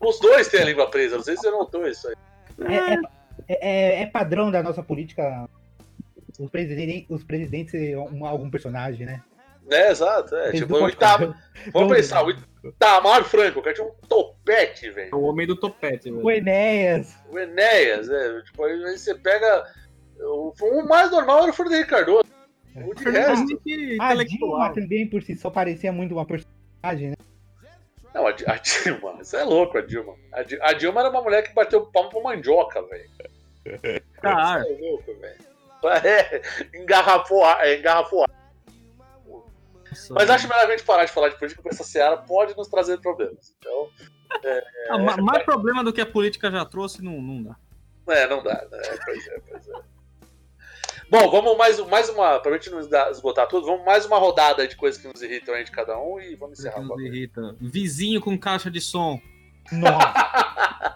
Os dois têm a língua presa, não sei se você notou isso aí. É, é- é- é padrão da nossa política os presidentes, os presidentes ser um- algum personagem, né? É, exato, é. Eles Tipo, o Itamar, vamos não- pensar, o Itamar Franco, o cara tinha um topete, velho. É o homem do topete, velho. O Enéas. O Enéas, é. Tipo, aí você pega. O, o mais normal era o Frederico Cardoso. O de resto. Que A Dilma também, por si só, parecia muito uma personagem, né? Não, a, Di- a Dilma. Isso é louco, a Dilma. A, Di- a Dilma era uma mulher que bateu palmo pra mandioca, velho. Cara, Isso é louco, velho. É, engarrafou, a- é, engarrafou. Mas acho melhor a gente parar de falar de política, porque essa seara pode nos trazer problemas. Então, Ah, ma- mais problema do que a política já trouxe, não, não dá. É, não dá. Né? Pois é, pois é. Bom, vamos mais, mais uma. Pra gente não esgotar tudo, vamos mais uma rodada de coisas que nos irritam aí de cada um e vamos encerrar. Nos irrita. Vizinho com caixa de som. Nossa.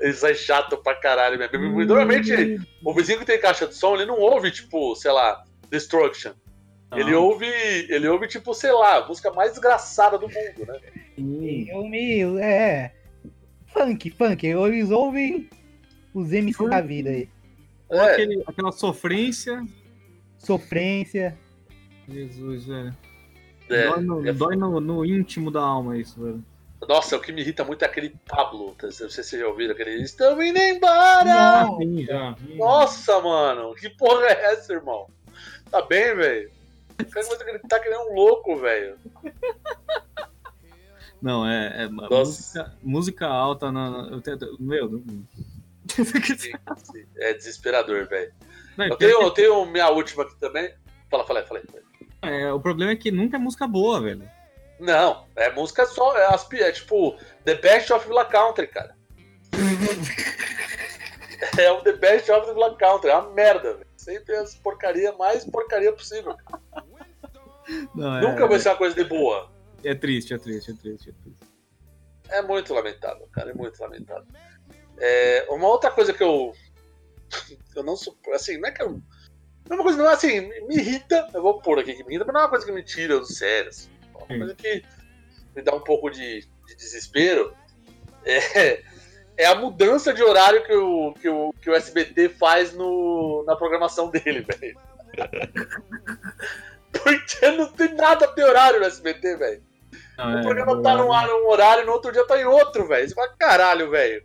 Isso é chato pra caralho mesmo. Normalmente, o vizinho que tem caixa de som, ele não ouve, tipo, sei lá, Destruction. Ele ouve, ele ouve, tipo, sei lá, a música mais desgraçada do mundo, né? Eu me. É. Funk, funk. Eles ouvem os MC da vida aí. Ou É. aquele, aquela sofrência. Sofrência. Jesus, velho. É, dói no, é dói no- no íntimo da alma isso, velho. Nossa, o que me irrita muito é aquele Pablo. tá? Não sei se vocês já ouviram aquele. Estão indo embora! Não. Sim, já. Nossa, mano, que porra é essa, irmão? Tá bem, velho? Gritar que nem um louco, velho. Não, é, é música, música alta na. eu tenho- meu. não-. É desesperador, velho. Eu tenho, eu tenho minha última aqui também. Fala, fala, fala. que- é, o problema é que nunca é música boa, velho. Não, é música só. É, é tipo The Best of Villa Country, cara. é o The Best of the Villa Country. É uma merda, velho. Sempre as porcaria mais porcaria possível. Não, é, Nunca vai ser uma coisa de boa. é triste, é triste, é triste, é triste. É muito lamentável, cara. É muito lamentável. É, uma outra coisa que eu. Eu não suporto. Assim, não é que eu. Não é uma coisa, não é assim, me irrita. Eu vou pôr aqui que me irrita, mas não é uma coisa que me tira do sério. assim. Uma coisa que me dá um pouco de, de desespero. É, é a mudança de horário que o, que o, que o SBT faz no, na programação dele, velho. Porque não tem nada de horário no SBT, velho. O é, programa tá num ar- num horário, no outro dia tá em outro, velho. Você fala, caralho, velho.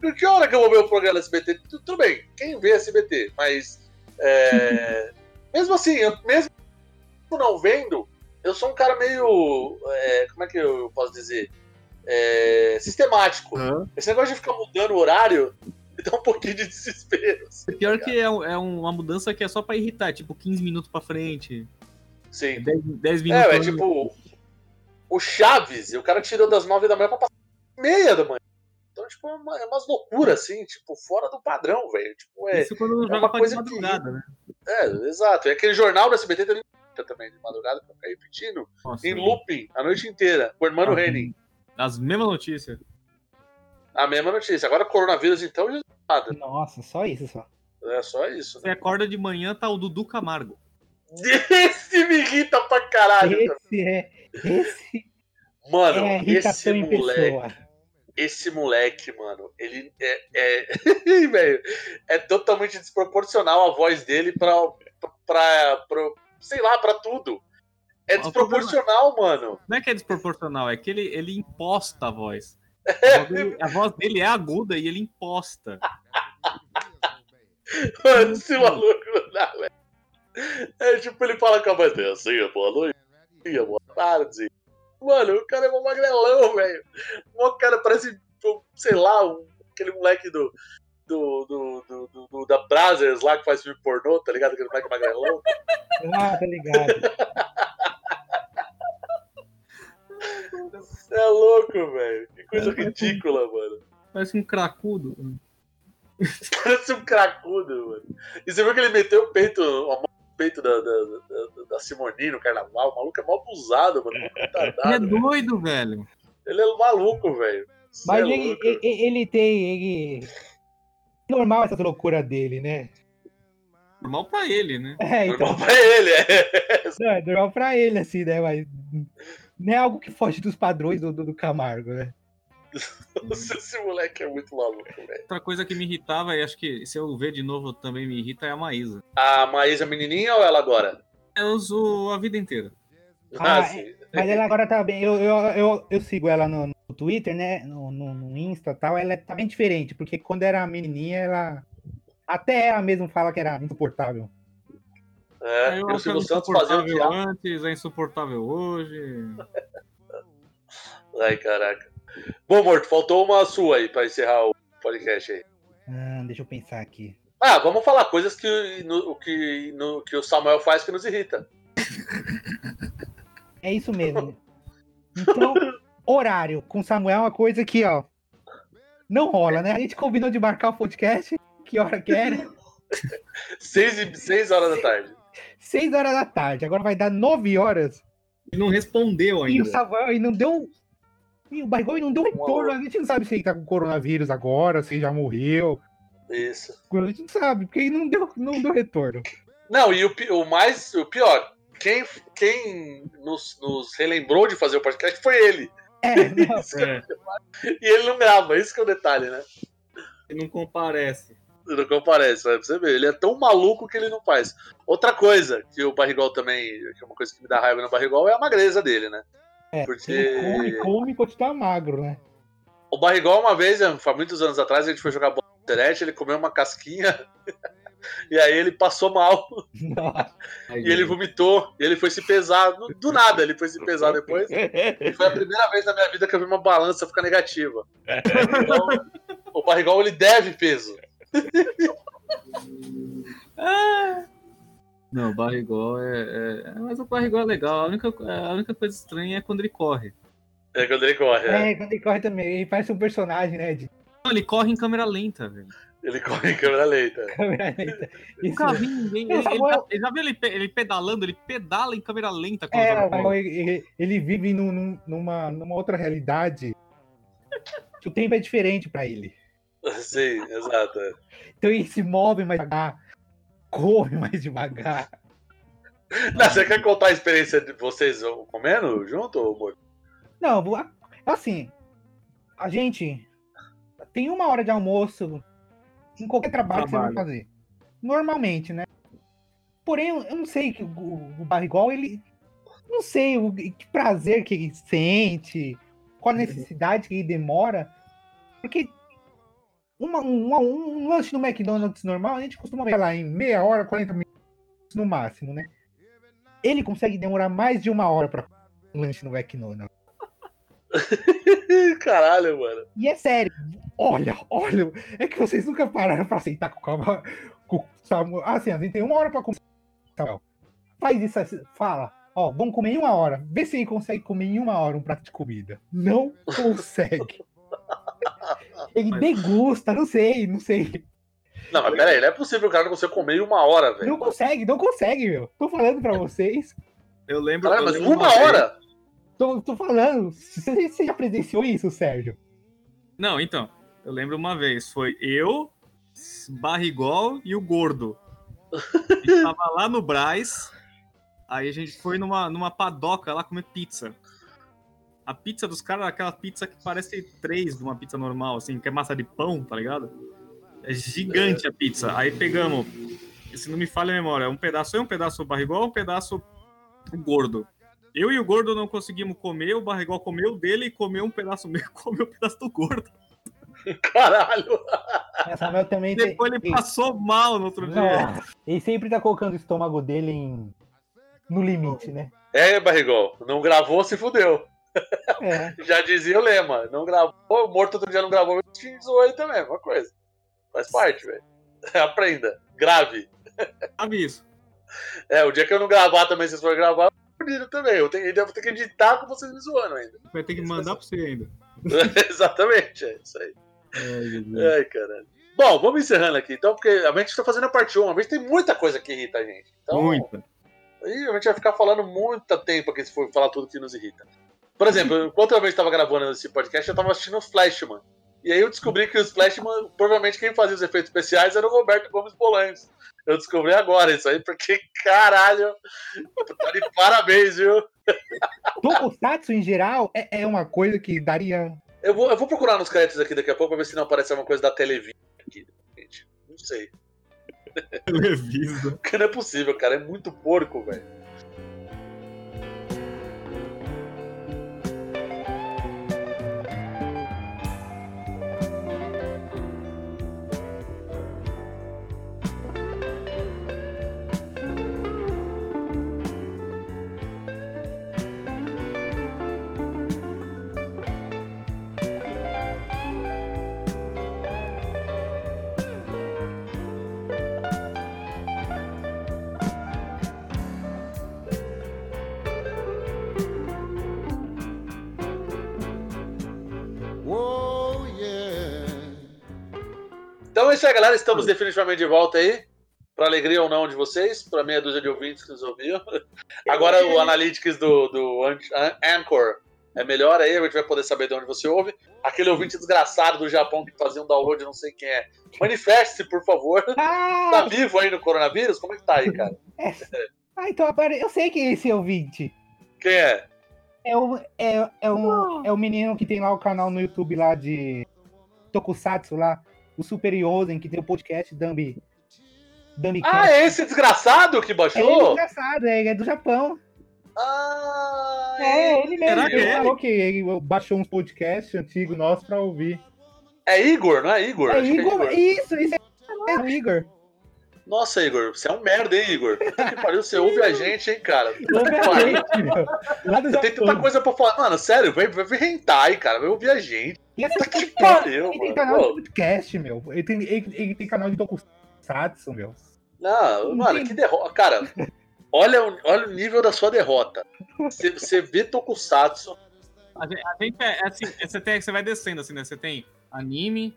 Por que hora que eu vou ver o programa SBT? Tu- Tudo bem, quem vê SBT, mas. é, mesmo assim, mesmo não vendo, eu sou um cara meio. é, como é que eu posso dizer? É, sistemático. Hã? Esse negócio de ficar mudando o horário me dá um pouquinho de desespero. assim, Pior tá que é, é uma mudança que é só pra irritar, tipo 15 minutos pra frente, Sim. 10, 10 minutos. É, é tipo. O Chaves, o cara tirou das nove da manhã pra passar meia da manhã. Então, tipo, é, uma, é umas loucuras, assim, tipo, fora do padrão, velho. Tipo, é, Isso quando joga uma pra coisa de madrugada, né? é, exato. É aquele jornal do SBT também, também de madrugada, pra ficar repetindo, Nossa, em looping, a noite inteira, com o irmão Ah, Henning. As mesmas notícias. A mesma notícia. Agora, coronavírus, então, já nada. Nossa, só isso só. É só isso, Você né? acorda de manhã, tá o Dudu Camargo. Esse me irrita pra caralho. cara. Esse é. Esse Mano, é esse moleque. esse moleque, mano, ele é, é, velho, é totalmente desproporcional a voz dele pra, pra, pra sei lá, pra tudo. É desproporcional, mano. Não é que é desproporcional, é que ele, ele imposta a voz. A voz, dele, a voz dele é aguda e ele imposta. Mano, esse maluco não dá, velho. É tipo, ele fala com a voz dele assim, boa noite, boa tarde. Mano, o cara é um magrelão, velho. O cara parece, sei lá, aquele moleque do, do, do, do, do- do- da Brazzers lá que faz filme pornô, tá ligado? Aquele moleque magrelão. Ah, tá ligado. Você é louco, velho. Que coisa ridícula, mano. Parece um cracudo. Parece um cracudo, mano. E você viu que ele meteu o peito, a mão no peito da, da, da, da Simoni no carnaval? O maluco é mal abusado, mano. Ele é doido, velho. Ele é maluco, velho. Você Mas é ele, ele, ele tem. Ele... Normal essa loucura dele, né? Normal pra ele, né? É, então. Normal pra ele, é. Não, é normal pra ele, assim, né? Mas não é algo que foge dos padrões do, do, Camargo, né? Esse moleque é muito maluco, velho. Outra coisa que me irritava, e acho que se eu ver de novo também me irrita, é a Maísa. A Maísa menininha ou ela agora? Eu uso a vida inteira. Ah, sim. Mas ela agora tá bem. Eu, eu, eu, eu sigo ela no, no Twitter, né? No, no, no Insta e tal. Ela tá bem diferente, porque quando era menininha, ela. Até ela mesma fala que era insuportável. É, eu o Silvio Santos fazendo teatro. antes, é insuportável hoje. Ai, caraca. Bom, Morto, faltou uma sua aí pra encerrar o podcast aí. Ah, deixa eu pensar aqui. Ah, vamos falar coisas que, no, que, no, que o Samuel faz que nos irrita. É isso mesmo. Então, horário com Samuel é uma coisa que, ó. Não rola, né? A gente combinou de marcar o podcast. Que hora que era? Seis, e- seis horas da tarde. 6 horas da tarde. Agora vai dar 9 horas. E não respondeu E o ainda. Samuel e não deu. E o Barrigol não deu retorno. A gente não sabe se ele tá com coronavírus agora, se ele já morreu. Isso. A gente não sabe, porque ele não deu, não deu retorno. Não, e o, o mais, o pior, quem, quem nos, nos relembrou de fazer o podcast foi ele. É, não. É, E ele não grava, isso que é o detalhe, né? ele não comparece. Não comparece, vai pra você ver. Ele é tão maluco que ele não faz. Outra coisa que o Barrigol também, que é uma coisa que me dá raiva no Barrigol, é a magreza dele, né? É, Porque- Ele come, come e continua magro, né? O Barrigol, uma vez, há muitos anos atrás, a gente foi jogar bola na internet, ele comeu uma casquinha e aí ele passou mal e ele vomitou e ele foi se pesar. Do- Do nada, ele foi se pesar depois. E foi a primeira vez na minha vida que eu vi uma balança ficar negativa. Então, o Barrigol, ele deve peso. Não, o barrigol é, é- Mas o barrigol é legal. A única, a única coisa estranha é quando ele corre. É quando ele corre, é. É, quando ele corre também, ele parece um personagem, né? De Não, ele corre em câmera lenta, velho. Ele corre em câmera lenta. câmera lenta. Isso. Nunca vi ninguém. Não, Ele, já, ele já viu ele, pe- ele pedalando? Ele pedala em câmera lenta É, tá ele, ele- vive num- num- numa, numa outra realidade. que O tempo é diferente pra ele. Sim, exato. Então ele se move mais devagar, come mais devagar. Não, você quer contar a experiência de vocês comendo junto, amor? Não, assim, a gente tem uma hora de almoço em qualquer trabalho, que você vai Trabalho. fazer. Normalmente, né? Porém, eu não sei que o, o Barrigol, ele. Não sei o que prazer que ele sente, qual a necessidade que ele demora. Porque uma- um, um- um lanche no McDonald's normal, a gente costuma ver lá em meia hora, 40 minutos no máximo, né? Ele consegue demorar mais de uma hora para um lanche no McDonald's. Caralho, mano. E é sério, olha, olha, é que vocês nunca pararam pra aceitar com calma. Com, Samuel. assim, a gente tem uma hora pra comer. Samuel. Faz isso, assim, fala, ó, vamos comer em uma hora. Vê se ele consegue comer em uma hora um prato de comida. Não consegue. Ele degusta, não sei, não sei. Não, mas pera aí, não é possível o cara não conseguir comer em uma hora, velho. Não consegue, não consegue, meu. Tô falando pra vocês. Eu lembro. Caralho, eu mas lembro uma vez- hora? Tô, tô falando. Você, você já presenciou isso, Sérgio? Não, então. Eu lembro uma vez. Foi eu, Barrigol e o Gordo. A gente tava lá no Braz. Aí a gente foi numa, numa padoca lá comer pizza. A pizza dos caras aquela pizza que parece três de uma pizza normal, assim, que é massa de pão, tá ligado? É gigante a pizza. Aí pegamos, se não me falha a memória, um pedaço eu, um pedaço barrigol, um pedaço gordo. Eu e o gordo não conseguimos comer, o barrigol comeu dele e comeu um pedaço meu, comeu um pedaço do gordo. Caralho. O Samuel também tem- Depois ele passou mal no outro dia. Nossa, ele sempre tá colocando o estômago dele em... no limite, né? É, barrigol, não gravou, se fudeu. É. Já dizia o lema, não gravou, o morto outro dia não gravou, mas te zoou aí também, uma coisa. Faz parte, velho. Aprenda, grave. Sabe isso? É, o dia que eu não gravar também, vocês forem gravar, eu também. Eu tenho, ainda vou ter que editar com vocês me zoando ainda. Vai ter que mandar pra você ainda. Exatamente, é isso aí. Ai, caralho. Bom, vamos encerrando aqui, então, porque a gente tá fazendo a parte 1. A gente tem muita coisa que irrita a gente. Então, Muita. Aí a gente vai ficar falando muito tempo aqui se for falar tudo que nos irrita. Por exemplo, enquanto eu estava gravando esse podcast, eu estava assistindo o Flashman. E aí eu descobri que os Flashman, provavelmente quem fazia os efeitos especiais era o Roberto Gomes Bolanes. Eu descobri agora isso aí, porque caralho, tá de parabéns, viu? Tokusatsu, em geral, é, é uma coisa que daria. Eu vou, eu vou procurar nos créditos aqui daqui a pouco pra ver se não aparece alguma coisa da Televisão aqui, gente. Não sei. Televisa. Porque não é possível, cara. É muito porco, velho. Aí, galera. Estamos definitivamente de volta aí. Para alegria ou não de vocês, para meia dúzia de ouvintes que nos ouviram. Agora o Analytics do, do An- An- Anchor é melhor aí, a gente vai poder saber de onde você ouve. Aquele ouvinte desgraçado do Japão que fazia um download, não sei quem é. Manifeste-se, por favor. Tá Ah, vivo aí no coronavírus? Como é que tá aí, cara? ah, então agora eu sei quem é esse ouvinte. Quem é? É o, é, é, um, é o menino que tem lá o canal no YouTube lá de Tokusatsu lá, o Super Yosen, que tem o podcast Dambi. Dambi Ah, é esse desgraçado que É ele baixou? engraçado, é, ele é do Japão. Ah, É, ele mesmo. Será que ele é falou que ele baixou uns podcasts antigos nossos pra ouvir. é Igor, não é Igor? É Acho que Igor, isso, isso é o Igor. Nossa, Igor, você é um merda, hein, Igor? Puta que pariu, você ouve a gente, hein, cara? Ouve a gente, meu. Lá do Você tem tanta coisa pra falar. Mano, sério, vai, vai ver hentai, cara. Vai ouvir a gente. E essa Puta que pariu, ele tem canal Pô. de podcast, meu. Ele tem, ele, ele tem canal de Tokusatsu, meu. Não, mano, que derrota. Cara, olha, o- olha o nível da sua derrota. Você, você vê Tokusatsu. A gente, a gente é, é assim, você, tem, você vai descendo assim, né? Você tem anime,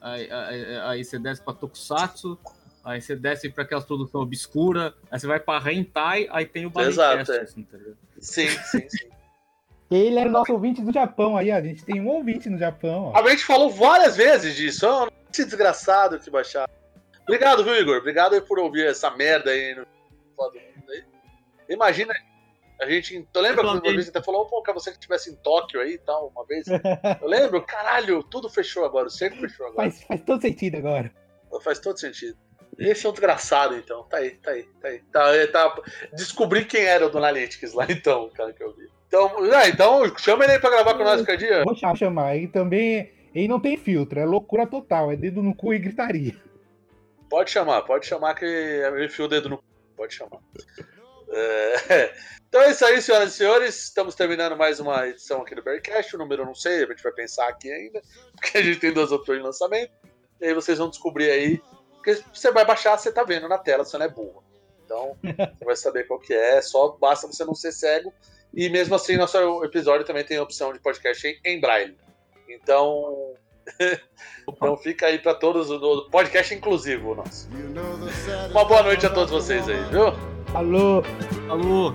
aí, aí, aí você desce pra Tokusatsu, aí você desce pra aquelas produções obscuras, aí você vai pra Hentai, aí tem o Exato, é. assim, tá? Sim, sim, sim. Ele é nosso ouvinte do Japão aí, ó. A gente tem um ouvinte no Japão, ó. A gente falou várias vezes disso. ó, esse desgraçado que baixar. Obrigado, viu, Igor? Obrigado aí por ouvir essa merda aí no aí. Imagina, a gente. Eu lembro que uma vez até falou, pô, que você que estivesse em Tóquio aí e tal, uma vez. Eu lembro, caralho, tudo fechou agora, o centro fechou agora. Faz, faz todo sentido agora. Faz todo sentido. Esse é um desgraçado, então. Tá aí, tá aí, tá aí. Tá, é, tá... Descobri quem era o do Analytics lá, então, cara, que eu vi. Então, ah, então chama ele aí pra gravar com nós qualquer dia. Vou chamar, chamar. Ele também. Ele não tem filtro, é loucura total. É dedo no cu e gritaria. Pode chamar, pode chamar que eu enfio o dedo no. cu. Pode chamar. É, Então é isso aí, senhoras e senhores. Estamos terminando mais uma edição aqui do Bearcast. O número eu não sei, a gente vai pensar aqui ainda, porque a gente tem duas opções de lançamento. E aí vocês vão descobrir aí. Porque você vai baixar, você tá vendo na tela, você não é burro. Então, você vai saber qual que é, só basta você não ser cego. E mesmo assim, nosso episódio também tem a opção de podcast em, em braille. Então, então fica aí para todos o podcast inclusivo nosso. Uma boa noite a todos vocês aí, viu? Alô? Alô?